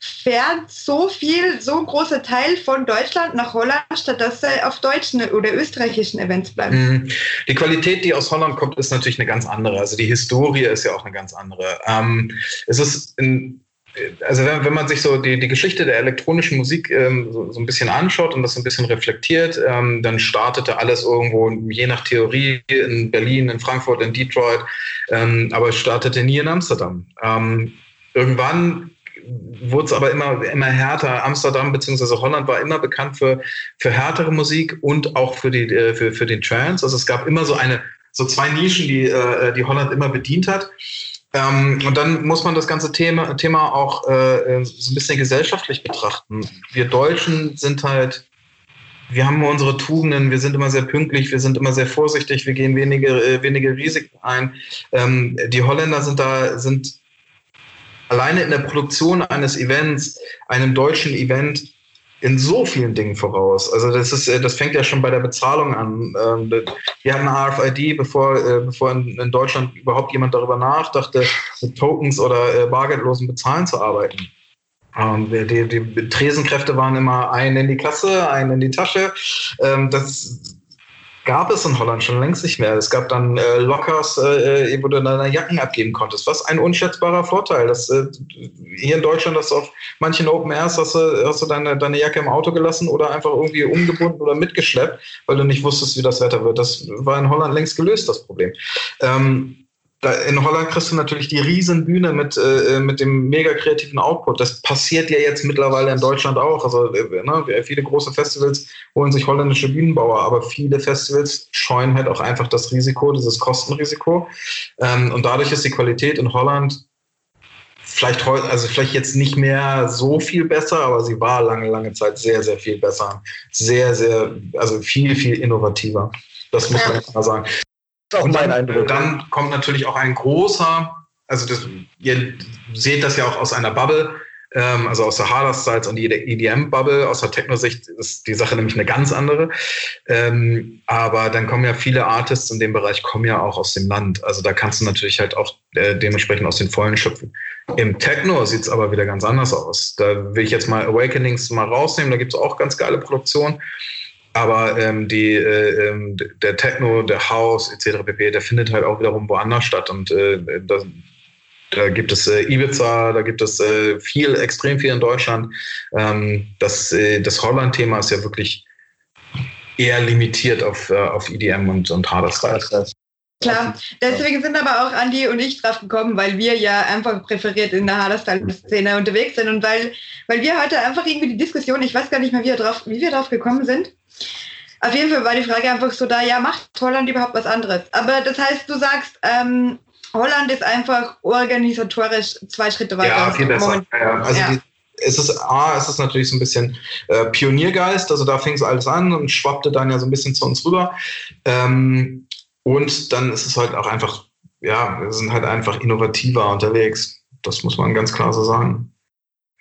fährt so viel, so großer Teil von Deutschland nach Holland, statt dass sie auf deutschen oder österreichischen Events bleiben? Mhm. Die Qualität, die aus Holland kommt, ist natürlich eine ganz andere. Also die Historie ist ja auch eine ganz andere. Ähm, es ist in, also wenn, wenn, man sich so die, die Geschichte der elektronischen Musik ähm, so, so, ein bisschen anschaut und das ein bisschen reflektiert, ähm, dann startete alles irgendwo, je nach Theorie, in Berlin, in Frankfurt, in Detroit, ähm, aber es startete nie in Amsterdam. Ähm, irgendwann wurde es aber immer, immer härter. Amsterdam bzw. Holland war immer bekannt für, für härtere Musik und auch für, die, äh, für, für den Trance. Also es gab immer so eine, so zwei Nischen, die, äh, die Holland immer bedient hat. Ähm, und dann muss man das ganze Thema, Thema auch äh, so ein bisschen gesellschaftlich betrachten. Wir Deutschen sind halt, wir haben unsere Tugenden, wir sind immer sehr pünktlich, wir sind immer sehr vorsichtig, wir gehen wenige, äh, wenige Risiken ein. Ähm, die Holländer sind da, sind alleine in der Produktion eines Events, einem deutschen Event, in so vielen Dingen voraus. Also das ist, das fängt ja schon bei der Bezahlung an. Ähm, wir hatten RFID, bevor, äh, bevor in Deutschland überhaupt jemand darüber nachdachte, mit Tokens oder äh, bargeldlosen Bezahlen zu arbeiten. Ähm, die, die Tresenkräfte waren immer ein in die Kasse, ein in die Tasche. Ähm, das gab es in Holland schon längst nicht mehr. Es gab dann äh, Lockers, äh, äh wo du deine Jacken abgeben konntest. Was ein unschätzbarer Vorteil. Das, äh, hier in Deutschland du auf manchen Open Airs hast du, hast du deine, deine Jacke im Auto gelassen oder einfach irgendwie umgebunden oder mitgeschleppt, weil du nicht wusstest, wie das Wetter wird. Das war in Holland längst gelöst, das Problem. Ähm, da in Holland kriegst du natürlich die Riesenbühne mit, äh, mit dem mega kreativen Output. Das passiert ja jetzt mittlerweile in Deutschland auch. Also äh, ne, viele große Festivals holen sich holländische Bühnenbauer, aber viele Festivals scheuen halt auch einfach das Risiko, dieses Kostenrisiko. Ähm, und dadurch ist die Qualität in Holland vielleicht heute, also vielleicht jetzt nicht mehr so viel besser, aber sie war lange, lange Zeit sehr, sehr viel besser. Sehr, sehr, also viel, viel innovativer. Das muss man klar sagen. Das ist auch mein Eindruck. Dann kommt natürlich auch ein großer, also das, ihr seht das ja auch aus einer Bubble, ähm, also aus der Hardstyle und die EDM-Bubble. Aus der Techno-Sicht ist die Sache nämlich eine ganz andere. Ähm, aber dann kommen ja viele Artists in dem Bereich, kommen ja auch aus dem Land. Also da kannst du natürlich halt auch äh, dementsprechend aus den Vollen schöpfen. Im Techno sieht es aber wieder ganz anders aus. Da will ich jetzt mal Awakenings mal rausnehmen, da gibt es auch ganz geile Produktionen. Aber ähm, die, äh, ähm, der Techno, der House etc. pp., der findet halt auch wiederum woanders statt. Und äh, das, da gibt es äh, Ibiza, da gibt es äh, viel, extrem viel in Deutschland. Ähm, das, äh, das Holland-Thema ist ja wirklich eher limitiert auf, äh, auf EDM und, und Hardstyle. Klar, deswegen sind aber auch Andi und ich drauf gekommen, weil wir ja einfach präferiert in der Hardstyle-Szene unterwegs sind und weil, weil wir heute einfach irgendwie die Diskussion, ich weiß gar nicht mehr, wie wir drauf, wie wir drauf gekommen sind, auf jeden Fall war die Frage einfach so da, ja, macht Holland überhaupt was anderes? Aber das heißt, du sagst, ähm, Holland ist einfach organisatorisch zwei Schritte weiter. Ja, viel besser. Ja, also ja. Die, es ist A, es ist natürlich so ein bisschen äh, Pioniergeist, also da fing es alles an und schwappte dann ja so ein bisschen zu uns rüber. Ähm, und dann ist es halt auch einfach, ja, wir sind halt einfach innovativer unterwegs. Das muss man ganz klar so sagen.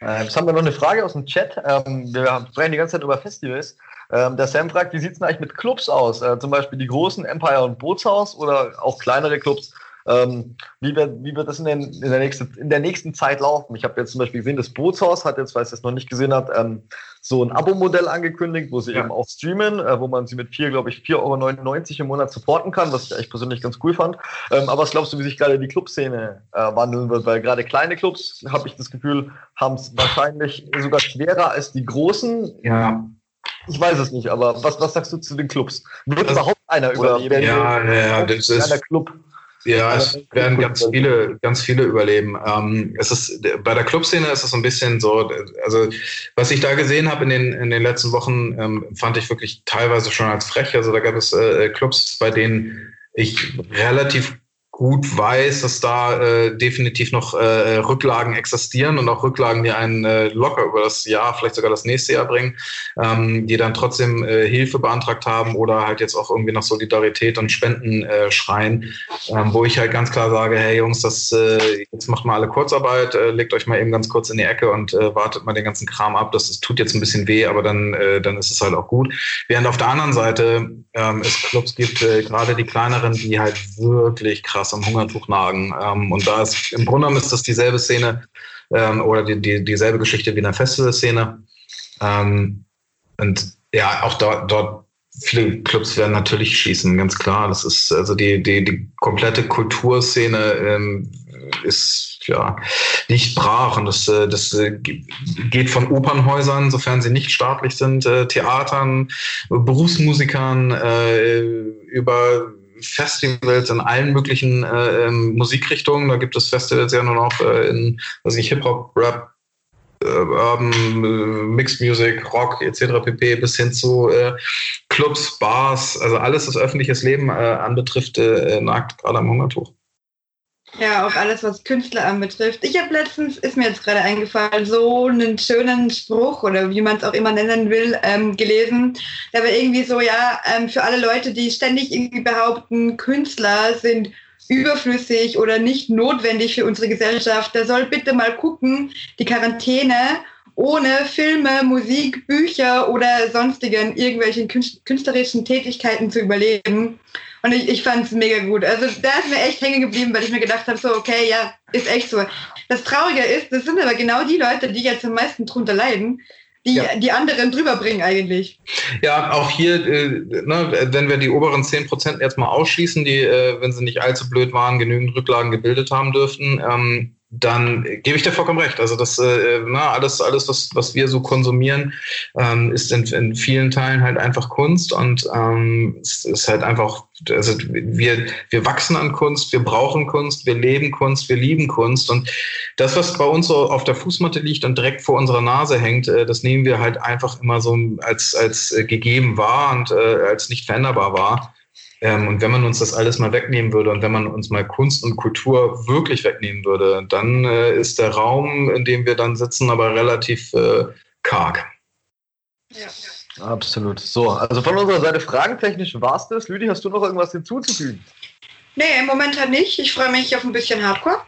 Äh, jetzt haben wir noch eine Frage aus dem Chat. Ähm, wir sprechen die ganze Zeit über Festivals. Ähm, der Sam fragt, wie sieht es eigentlich mit Clubs aus? Äh, zum Beispiel die großen Empire und Bootshaus oder auch kleinere Clubs? Ähm, wie, wird, wie wird das in, den, in, der nächsten, in der nächsten Zeit laufen? Ich habe jetzt zum Beispiel gesehen, das Bootshaus hat jetzt, weil es das noch nicht gesehen hat, ähm, so ein Abo-Modell angekündigt, wo sie ja. eben auch streamen, äh, wo man sie mit 4, glaube ich, 4,99 Euro im Monat supporten kann, was ich persönlich ganz cool fand. Ähm, aber was glaubst du, wie sich gerade die Clubszene äh, wandeln wird? Weil gerade kleine Clubs, habe ich das Gefühl, haben es wahrscheinlich sogar schwerer als die großen. Ja. Ich weiß es nicht, aber was, was sagst du zu den Clubs? Wird das überhaupt einer überleben? Ja, ja, ja, das ist. Club ja, es werden ganz viele, ganz viele überleben. Ähm, es ist, bei der Clubszene ist es so ein bisschen so, also was ich da gesehen habe in den, in den letzten Wochen, ähm, fand ich wirklich teilweise schon als frech. Also da gab es äh, Clubs, bei denen ich relativ gut weiß, dass da äh, definitiv noch äh, Rücklagen existieren und auch Rücklagen, die einen äh, locker über das Jahr, vielleicht sogar das nächste Jahr bringen, ähm, die dann trotzdem äh, Hilfe beantragt haben oder halt jetzt auch irgendwie nach Solidarität und Spenden äh, schreien, ähm, wo ich halt ganz klar sage, hey Jungs, das äh, jetzt macht mal alle Kurzarbeit, äh, legt euch mal eben ganz kurz in die Ecke und äh, wartet mal den ganzen Kram ab. Das, das tut jetzt ein bisschen weh, aber dann, äh, dann ist es halt auch gut. Während auf der anderen Seite ähm, es Clubs gibt, äh, gerade die kleineren, die halt wirklich krass krass am Hungertuch nagen. Ähm, und da ist im Grunde genommen ist das dieselbe Szene ähm, oder die, die, dieselbe Geschichte wie in der Festivalszene. Ähm, und ja, auch dort, dort viele Clubs werden natürlich schießen, ganz klar. Das ist also die, die, die komplette Kulturszene ähm, ist ja nicht brach und das, äh, das äh, geht von Opernhäusern, sofern sie nicht staatlich sind, äh, Theatern, Berufsmusikern äh, über Festivals in allen möglichen äh, ähm, Musikrichtungen. Da gibt es Festivals ja nur noch äh, in, was ich Hip Hop, Rap, äh, äh, Mixed Music, Rock etc. pp. bis hin zu äh, Clubs, Bars, also alles, was öffentliches Leben äh, anbetrifft, äh, nagt gerade am Hungertuch. Ja, auch alles, was Künstler anbetrifft. Ich habe letztens, ist mir jetzt gerade eingefallen, so einen schönen Spruch oder wie man es auch immer nennen will, ähm, gelesen. Der war irgendwie so, ja, ähm, für alle Leute, die ständig irgendwie behaupten, Künstler sind überflüssig oder nicht notwendig für unsere Gesellschaft, der soll bitte mal gucken, die Quarantäne ohne Filme, Musik, Bücher oder sonstigen irgendwelchen künstlerischen Tätigkeiten zu überleben. Und ich, ich fand es mega gut. Also da ist mir echt hängen geblieben, weil ich mir gedacht habe, so, okay, ja, ist echt so. Das Traurige ist, das sind aber genau die Leute, die jetzt am meisten drunter leiden, die ja. die anderen drüber bringen eigentlich. Ja, auch hier, äh, ne, wenn wir die oberen 10% jetzt mal ausschließen, die, äh, wenn sie nicht allzu blöd waren, genügend Rücklagen gebildet haben dürften, ähm, dann gebe ich dir vollkommen recht. Also das, äh, na, alles, alles, was, was wir so konsumieren, ähm, ist in, in vielen Teilen halt einfach Kunst und ähm, es ist halt einfach, also wir, wir wachsen an Kunst, wir brauchen Kunst, wir leben Kunst, wir lieben Kunst und das, was bei uns so auf der Fußmatte liegt und direkt vor unserer Nase hängt, äh, das nehmen wir halt einfach immer so als, als äh, gegeben wahr und äh, als nicht veränderbar wahr. Ähm, und wenn man uns das alles mal wegnehmen würde und wenn man uns mal Kunst und Kultur wirklich wegnehmen würde, dann äh, ist der Raum, in dem wir dann sitzen, aber relativ äh, karg. Ja. Absolut. So, also von unserer Seite fragentechnisch war es das. Lüdi, hast du noch irgendwas hinzuzufügen? Nee, im Moment halt nicht. Ich freue mich auf ein bisschen Hardcore.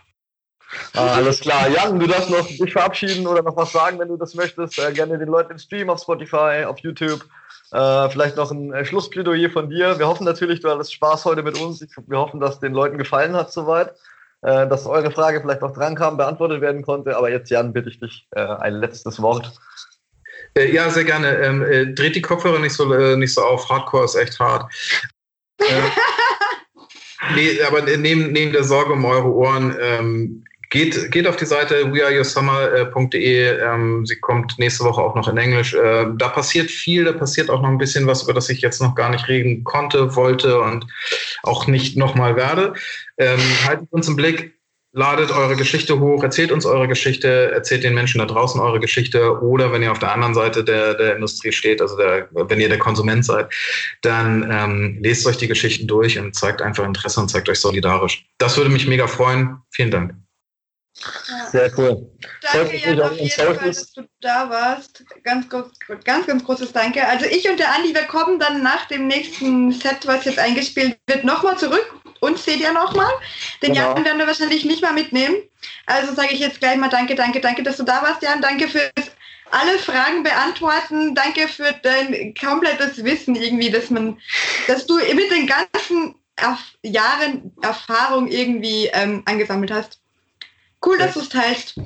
Ah, alles klar. Jan, du darfst noch dich verabschieden oder noch was sagen, wenn du das möchtest. Äh, gerne den Leuten im Stream auf Spotify, auf YouTube äh, vielleicht noch ein äh, Schlussplädoyer von dir. Wir hoffen natürlich, du hattest Spaß heute mit uns. Ich, wir hoffen, dass den Leuten gefallen hat soweit, äh, dass eure Frage vielleicht auch dran kam, beantwortet werden konnte. Aber jetzt, Jan, bitte ich dich äh, ein letztes Wort. Äh, ja, sehr gerne. Ähm, äh, dreht die Kopfhörer nicht so, nicht so auf. Hardcore ist echt hart. nee, aber neben, neben der Sorge um eure Ohren, ähm, Geht, geht auf die Seite weareyoursummer.de. Ähm, sie kommt nächste Woche auch noch in Englisch. Äh, da passiert viel, da passiert auch noch ein bisschen was, über das ich jetzt noch gar nicht reden konnte, wollte und auch nicht nochmal werde. Ähm, haltet uns im Blick, ladet eure Geschichte hoch, erzählt uns eure Geschichte, erzählt den Menschen da draußen eure Geschichte oder wenn ihr auf der anderen Seite der, der Industrie steht, also der, wenn ihr der Konsument seid, dann ähm, lest euch die Geschichten durch und zeigt einfach Interesse und zeigt euch solidarisch. Das würde mich mega freuen. Vielen Dank. Sehr cool. Danke, Jan, auf jeden Fall, dass du da warst. Ganz, ganz, ganz großes Danke. Also ich und der Andi, wir kommen dann nach dem nächsten Set, was jetzt eingespielt wird, nochmal zurück. Und seht ihr nochmal. Den genau. Jan werden wir wahrscheinlich nicht mal mitnehmen. Also sage ich jetzt gleich mal Danke, danke, danke, dass du da warst, Jan. Danke für alle Fragen beantworten. Danke für dein komplettes Wissen irgendwie, dass man, dass du mit den ganzen Jahren Erfahrung irgendwie ähm, angesammelt hast. Cool, dass du es teilst.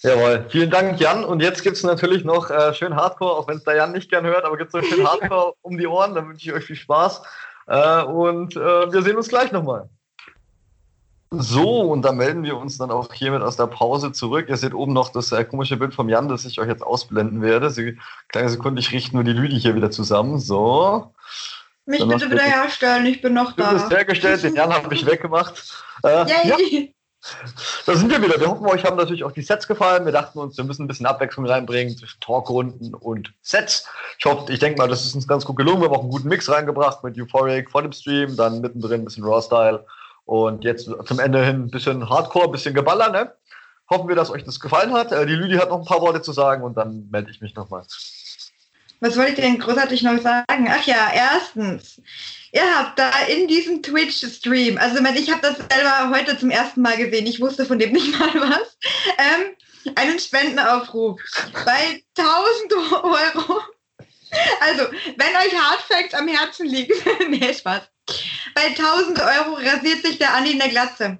Jawohl, vielen Dank, Jan. Und jetzt gibt es natürlich noch äh, schön Hardcore, auch wenn es der Jan nicht gern hört, aber gibt es noch schön Hardcore um die Ohren. Dann wünsche ich euch viel Spaß. Äh, und äh, wir sehen uns gleich nochmal. So, und da melden wir uns dann auch hiermit aus der Pause zurück. Ihr seht oben noch das äh, komische Bild vom Jan, das ich euch jetzt ausblenden werde. Sie, kleine Sekunde, ich richte nur die Lüdi hier wieder zusammen. So. Mich dann bitte wieder herstellen, ich bin noch da. Du bist hergestellt, den Jan habe ich weggemacht. Äh, ja. Da sind wir wieder. Wir hoffen, euch haben natürlich auch die Sets gefallen. Wir dachten uns, wir müssen ein bisschen Abwechslung reinbringen zwischen Talkrunden und Sets. Ich hoffe, ich denke mal, das ist uns ganz gut gelungen. Wir haben auch einen guten Mix reingebracht mit Euphoric vor dem Stream, dann mittendrin ein bisschen Raw-Style und jetzt zum Ende hin ein bisschen Hardcore, ein bisschen Geballer. Ne? Hoffen wir, dass euch das gefallen hat. Äh, die Lüdi hat noch ein paar Worte zu sagen und dann melde ich mich nochmal. Was wollte ich denn großartig noch sagen? Ach ja, erstens, ihr habt da in diesem Twitch-Stream, also ich habe das selber heute zum ersten Mal gesehen, ich wusste von dem nicht mal was, ähm, einen Spendenaufruf bei 1000 Euro. Also, wenn euch Hardfacts am Herzen liegen, nee, Spaß. Bei 1000 Euro rasiert sich der Andi in der Glatze.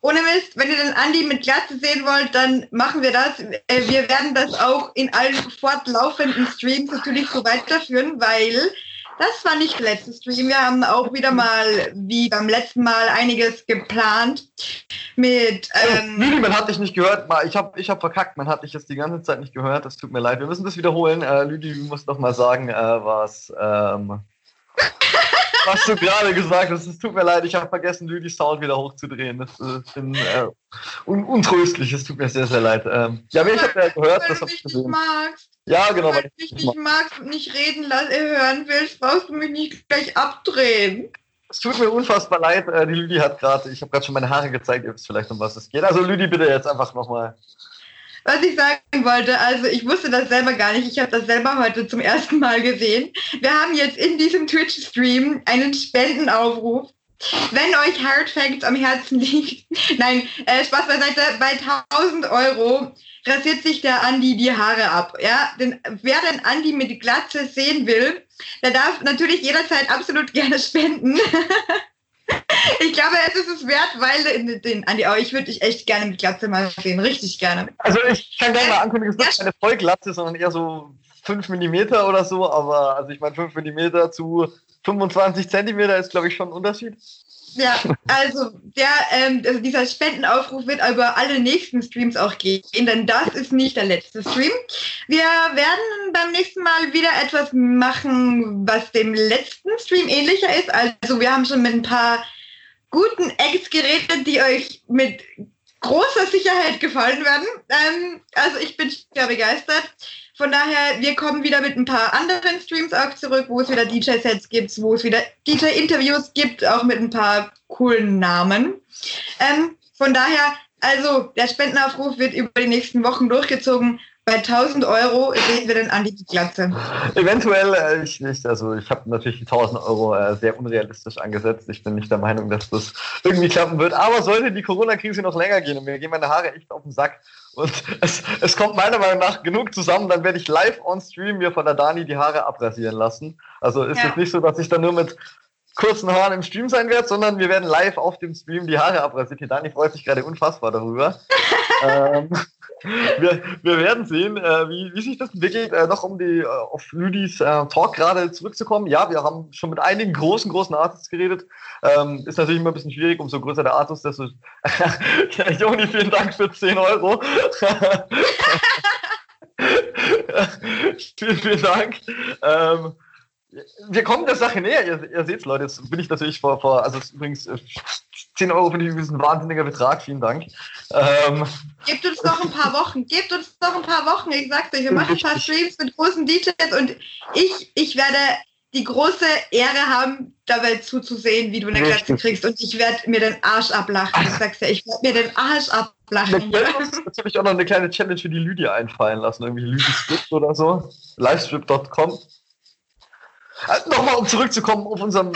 ohne Mist, wenn ihr den Andi mit Glatze sehen wollt, dann machen wir das. Äh, wir werden das auch in allen fortlaufenden Streams natürlich so weiterführen, weil das war nicht der letzte Stream. Wir haben auch wieder mal, wie beim letzten Mal, einiges geplant mit. Ähm Lili, man hat dich nicht gehört. Ich habe ich hab verkackt. Man hat dich jetzt die ganze Zeit nicht gehört. Das tut mir leid. Wir müssen das wiederholen. Äh, Lüdi, du musst noch mal sagen, äh, was. Ähm was du gerade gesagt hast. Es tut mir leid, ich habe vergessen, Lüdi Sound wieder hochzudrehen. Das ist äh, äh, un untröstlich. Es tut mir sehr, sehr leid. Ähm, ja, aber ich habe ja gehört, weil das habe ich gesehen. Magst. Ja, genau. Weil, weil du mich nicht magst und nicht reden lassen, hören willst, brauchst du mich nicht gleich abdrehen. Es tut mir unfassbar leid. Äh, die Lüdi hat gerade, ich habe gerade schon meine Haare gezeigt, ihr wisst vielleicht, um was es geht. Also Lüdi, bitte jetzt einfach nochmal was ich sagen wollte, also ich wusste das selber gar nicht. Ich habe das selber heute zum ersten Mal gesehen. Wir haben jetzt in diesem Twitch-Stream einen Spendenaufruf. Wenn euch Hard Facts am Herzen liegt, nein, äh, Spaß beiseite, bei 1000 Euro rasiert sich der Andi die Haare ab. Ja, denn wer den Andi mit Glatze sehen will, der darf natürlich jederzeit absolut gerne spenden. Ich glaube, es ist es wert, weil den, Andi, aber ich würde dich echt gerne mit Glatze mal sehen, richtig gerne. Also ich kann gerne mal ankündigen, es ist ja. keine Vollglatze, sondern eher so 5 mm oder so, aber also ich meine 5 mm zu 25 cm ist glaube ich schon ein Unterschied. Ja, also, der, ähm, also dieser Spendenaufruf wird über alle nächsten Streams auch gehen, denn das ist nicht der letzte Stream. Wir werden beim nächsten Mal wieder etwas machen, was dem letzten Stream ähnlicher ist. Also wir haben schon mit ein paar guten Eggs geredet, die euch mit großer Sicherheit gefallen werden. Ähm, also ich bin sehr begeistert. Von daher, wir kommen wieder mit ein paar anderen Streams auch zurück, wo es wieder DJ-Sets gibt, wo es wieder DJ-Interviews gibt, auch mit ein paar coolen Namen. Ähm, von daher, also der Spendenaufruf wird über die nächsten Wochen durchgezogen. Bei 1000 Euro sehen wir dann an die Glatze. Eventuell äh, ich nicht. Also ich habe natürlich die 1000 Euro äh, sehr unrealistisch angesetzt. Ich bin nicht der Meinung, dass das irgendwie klappen wird. Aber sollte die Corona-Krise noch länger gehen und mir gehen meine Haare echt auf den Sack, und es, es kommt meiner Meinung nach genug zusammen, dann werde ich live on Stream mir von der Dani die Haare abrasieren lassen. Also ist ja. es nicht so, dass ich dann nur mit kurzen Haaren im Stream sein werde, sondern wir werden live auf dem Stream die Haare abrasieren. Die Dani freut sich gerade unfassbar darüber. ähm, wir, wir, werden sehen, äh, wie, wie, sich das entwickelt. Äh, noch um die, äh, auf Lüdis äh, Talk gerade zurückzukommen. Ja, wir haben schon mit einigen großen, großen Artists geredet. Ähm, ist natürlich immer ein bisschen schwierig, umso größer der Artist, desto. Joni, vielen Dank für 10 Euro. vielen, vielen Dank. Ähm, wir kommen der Sache näher, ihr, ihr seht es, Leute. Jetzt bin ich natürlich vor, vor also übrigens 10 äh, Euro finde ich ein wahnsinniger Betrag, vielen Dank. Ähm, Gebt uns noch ein paar Wochen, gebt uns noch ein paar Wochen, ich sag's euch, wir machen ein paar Streams mit großen DJs und ich, ich werde die große Ehre haben, dabei zuzusehen, wie du eine Glatze kriegst und ich werde mir den Arsch ablachen. Ich sag's ja, ich werde mir den Arsch ablachen. Jetzt habe ich auch noch eine kleine Challenge für die Lydia einfallen lassen, irgendwie Lydia oder so. Livestrip.com also Nochmal, um zurückzukommen auf unserem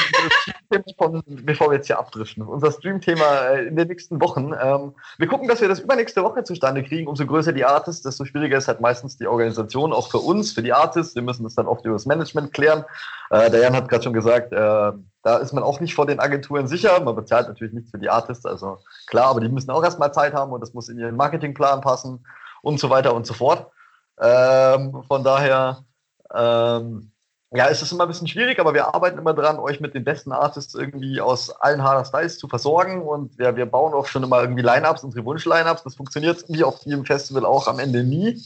von, bevor wir jetzt hier abdriften, unser Stream-Thema äh, in den nächsten Wochen. Ähm, wir gucken, dass wir das übernächste Woche zustande kriegen. Umso größer die Artists, desto schwieriger ist halt meistens die Organisation, auch für uns, für die Artists. Wir müssen das dann oft über das Management klären. Äh, der Jan hat gerade schon gesagt, äh, da ist man auch nicht vor den Agenturen sicher. Man bezahlt natürlich nichts für die Artists, also klar, aber die müssen auch erstmal Zeit haben und das muss in ihren Marketingplan passen und so weiter und so fort. Ähm, von daher, ähm, ja, es ist immer ein bisschen schwierig, aber wir arbeiten immer dran, euch mit den besten Artists irgendwie aus allen Harder Styles zu versorgen. Und ja, wir bauen auch schon immer irgendwie Lineups, unsere Wunsch-Lineups. Das funktioniert wie auf jedem Festival auch am Ende nie.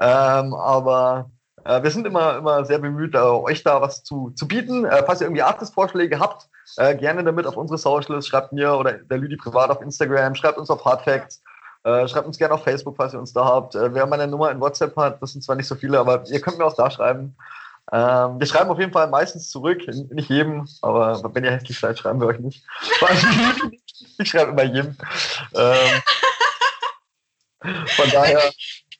Ähm, aber äh, wir sind immer, immer sehr bemüht, äh, euch da was zu, zu bieten. Äh, falls ihr irgendwie Artist-Vorschläge habt, äh, gerne damit auf unsere Socials. Schreibt mir oder der Lüdi privat auf Instagram, schreibt uns auf Hardfacts. Äh, schreibt uns gerne auf Facebook, falls ihr uns da habt. Äh, wer meine Nummer in WhatsApp hat, das sind zwar nicht so viele, aber ihr könnt mir auch da schreiben. Ähm, wir schreiben auf jeden Fall meistens zurück, nicht jedem, aber wenn ihr hässlich seid, schreiben wir euch nicht. ich schreibe immer jedem. Ähm, von daher.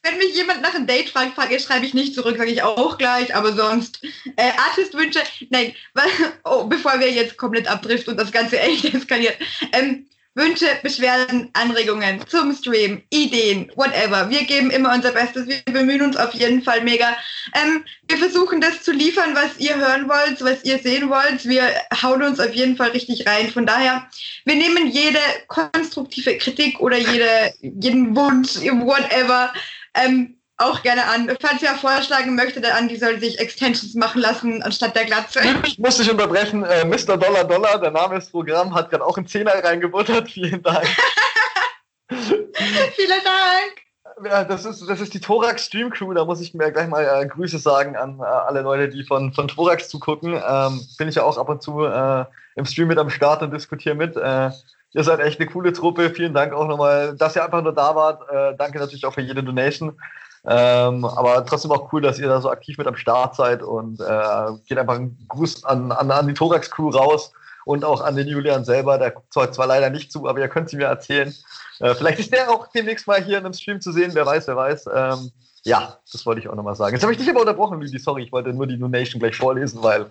Wenn mich jemand nach einem Date fragt, schreibe ich nicht zurück, sage ich auch gleich, aber sonst. Äh, Artistwünsche, nein, weil, oh, bevor wir jetzt komplett abdriften und das Ganze echt eskaliert. Ähm, Wünsche, Beschwerden, Anregungen zum Stream, Ideen, whatever. Wir geben immer unser Bestes. Wir bemühen uns auf jeden Fall mega. Ähm, wir versuchen das zu liefern, was ihr hören wollt, was ihr sehen wollt. Wir hauen uns auf jeden Fall richtig rein. Von daher, wir nehmen jede konstruktive Kritik oder jede, jeden Wunsch, whatever, ähm, auch gerne an. Falls ihr vorschlagen möchtet, der Andi soll sich Extensions machen lassen anstatt der Glatze. Ich muss dich unterbrechen. Äh, Mr. Dollar Dollar, der Name ist Programm, hat gerade auch einen Zehner reingebuttert. Vielen Dank. Vielen Dank. Ja, das ist, das ist die Thorax Stream Crew. Da muss ich mir gleich mal äh, Grüße sagen an äh, alle Leute, die von, von Thorax zugucken. Ähm, Bin ich ja auch ab und zu äh, im Stream mit am Start und diskutiere mit. Äh, ihr seid echt eine coole Truppe. Vielen Dank auch nochmal, dass ihr einfach nur da wart. Äh, danke natürlich auch für jede Donation. Ähm, aber trotzdem auch cool, dass ihr da so aktiv mit am Start seid und äh, geht einfach ein Gruß an, an, an die Thorax-Crew raus und auch an den Julian selber. Der guckt zwar leider nicht zu, aber ihr könnt sie mir erzählen. Äh, vielleicht ist der auch demnächst mal hier in einem Stream zu sehen, wer weiß, wer weiß. Ähm, ja, das wollte ich auch nochmal sagen. Jetzt habe ich dich aber unterbrochen, Lüdi. Sorry, ich wollte nur die Donation gleich vorlesen, weil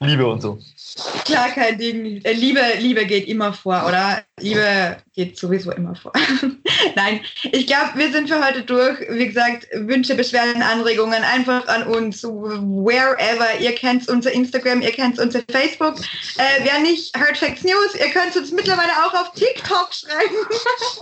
Liebe und so. Klar, kein Ding. Äh, Liebe, Liebe geht immer vor, oder? Liebe geht sowieso immer vor. Nein, ich glaube, wir sind für heute durch. Wie gesagt, Wünsche, Beschwerden, Anregungen einfach an uns, wherever. Ihr kennt unser Instagram, ihr kennt unser Facebook. Äh, wer nicht Hard Facts News, ihr könnt uns mittlerweile auch auf TikTok schreiben.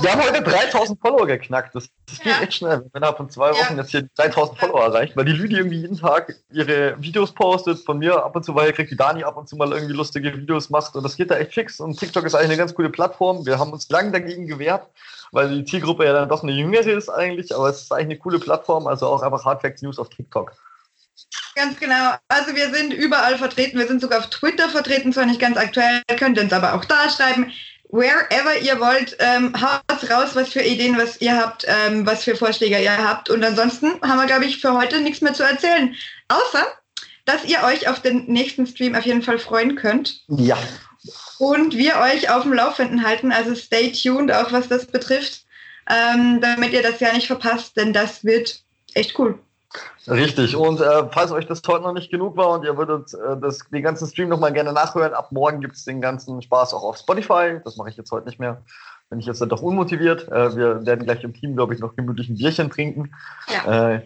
wir haben heute 3000 Follower geknackt. Das, das geht ja. echt schnell. Wir haben innerhalb von zwei Wochen ja. jetzt hier 3000 Follower erreicht, weil die Lüdi irgendwie jeden Tag ihre Videos postet, von mir ab und zu, weil kriegt die Dani ab und zu mal irgendwie lustige Videos macht und das geht da echt fix und TikTok ist eigentlich eine ganz coole Plattform. Wir haben uns lange dagegen gewehrt, weil die Zielgruppe ja dann doch eine jüngere ist eigentlich, aber es ist eigentlich eine coole Plattform, also auch einfach Hardfacts News auf TikTok. Ganz genau. Also wir sind überall vertreten. Wir sind sogar auf Twitter vertreten, zwar nicht ganz aktuell, könnt ihr uns aber auch da schreiben. Wherever ihr wollt, ähm, haut raus, was für Ideen, was ihr habt, ähm, was für Vorschläge ihr habt. Und ansonsten haben wir, glaube ich, für heute nichts mehr zu erzählen. Außer, dass ihr euch auf den nächsten Stream auf jeden Fall freuen könnt. Ja. Und wir euch auf dem Laufenden halten. Also stay tuned, auch was das betrifft, ähm, damit ihr das ja nicht verpasst, denn das wird echt cool. Richtig. Und äh, falls euch das heute noch nicht genug war und ihr würdet äh, das, den ganzen Stream nochmal gerne nachhören, ab morgen gibt es den ganzen Spaß auch auf Spotify. Das mache ich jetzt heute nicht mehr. Bin ich jetzt dann doch unmotiviert. Äh, wir werden gleich im Team, glaube ich, noch gemütlich ein Bierchen trinken. Ja.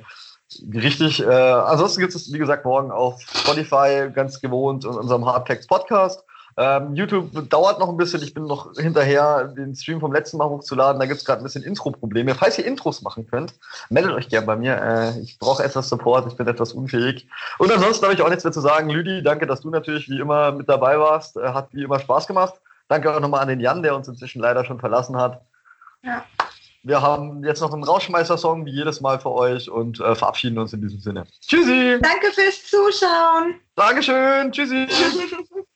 Richtig. Äh, ansonsten gibt es, wie gesagt, morgen auf Spotify ganz gewohnt in unserem Hardtext Podcast. Ähm, YouTube dauert noch ein bisschen. Ich bin noch hinterher, den Stream vom letzten Mal hochzuladen. Da gibt es gerade ein bisschen Intro-Probleme. Falls ihr Intros machen könnt, meldet euch gerne bei mir. Äh, ich brauche etwas Support. Ich bin etwas unfähig. Und ansonsten habe ich auch nichts mehr zu sagen. Lüdi, danke, dass du natürlich wie immer mit dabei warst. Äh, hat wie immer Spaß gemacht. Danke auch nochmal an den Jan, der uns inzwischen leider schon verlassen hat. Ja. Wir haben jetzt noch einen Rauschmeister-Song, wie jedes Mal für euch und äh, verabschieden uns in diesem Sinne. Tschüssi! Danke fürs Zuschauen! Dankeschön! Tschüssi!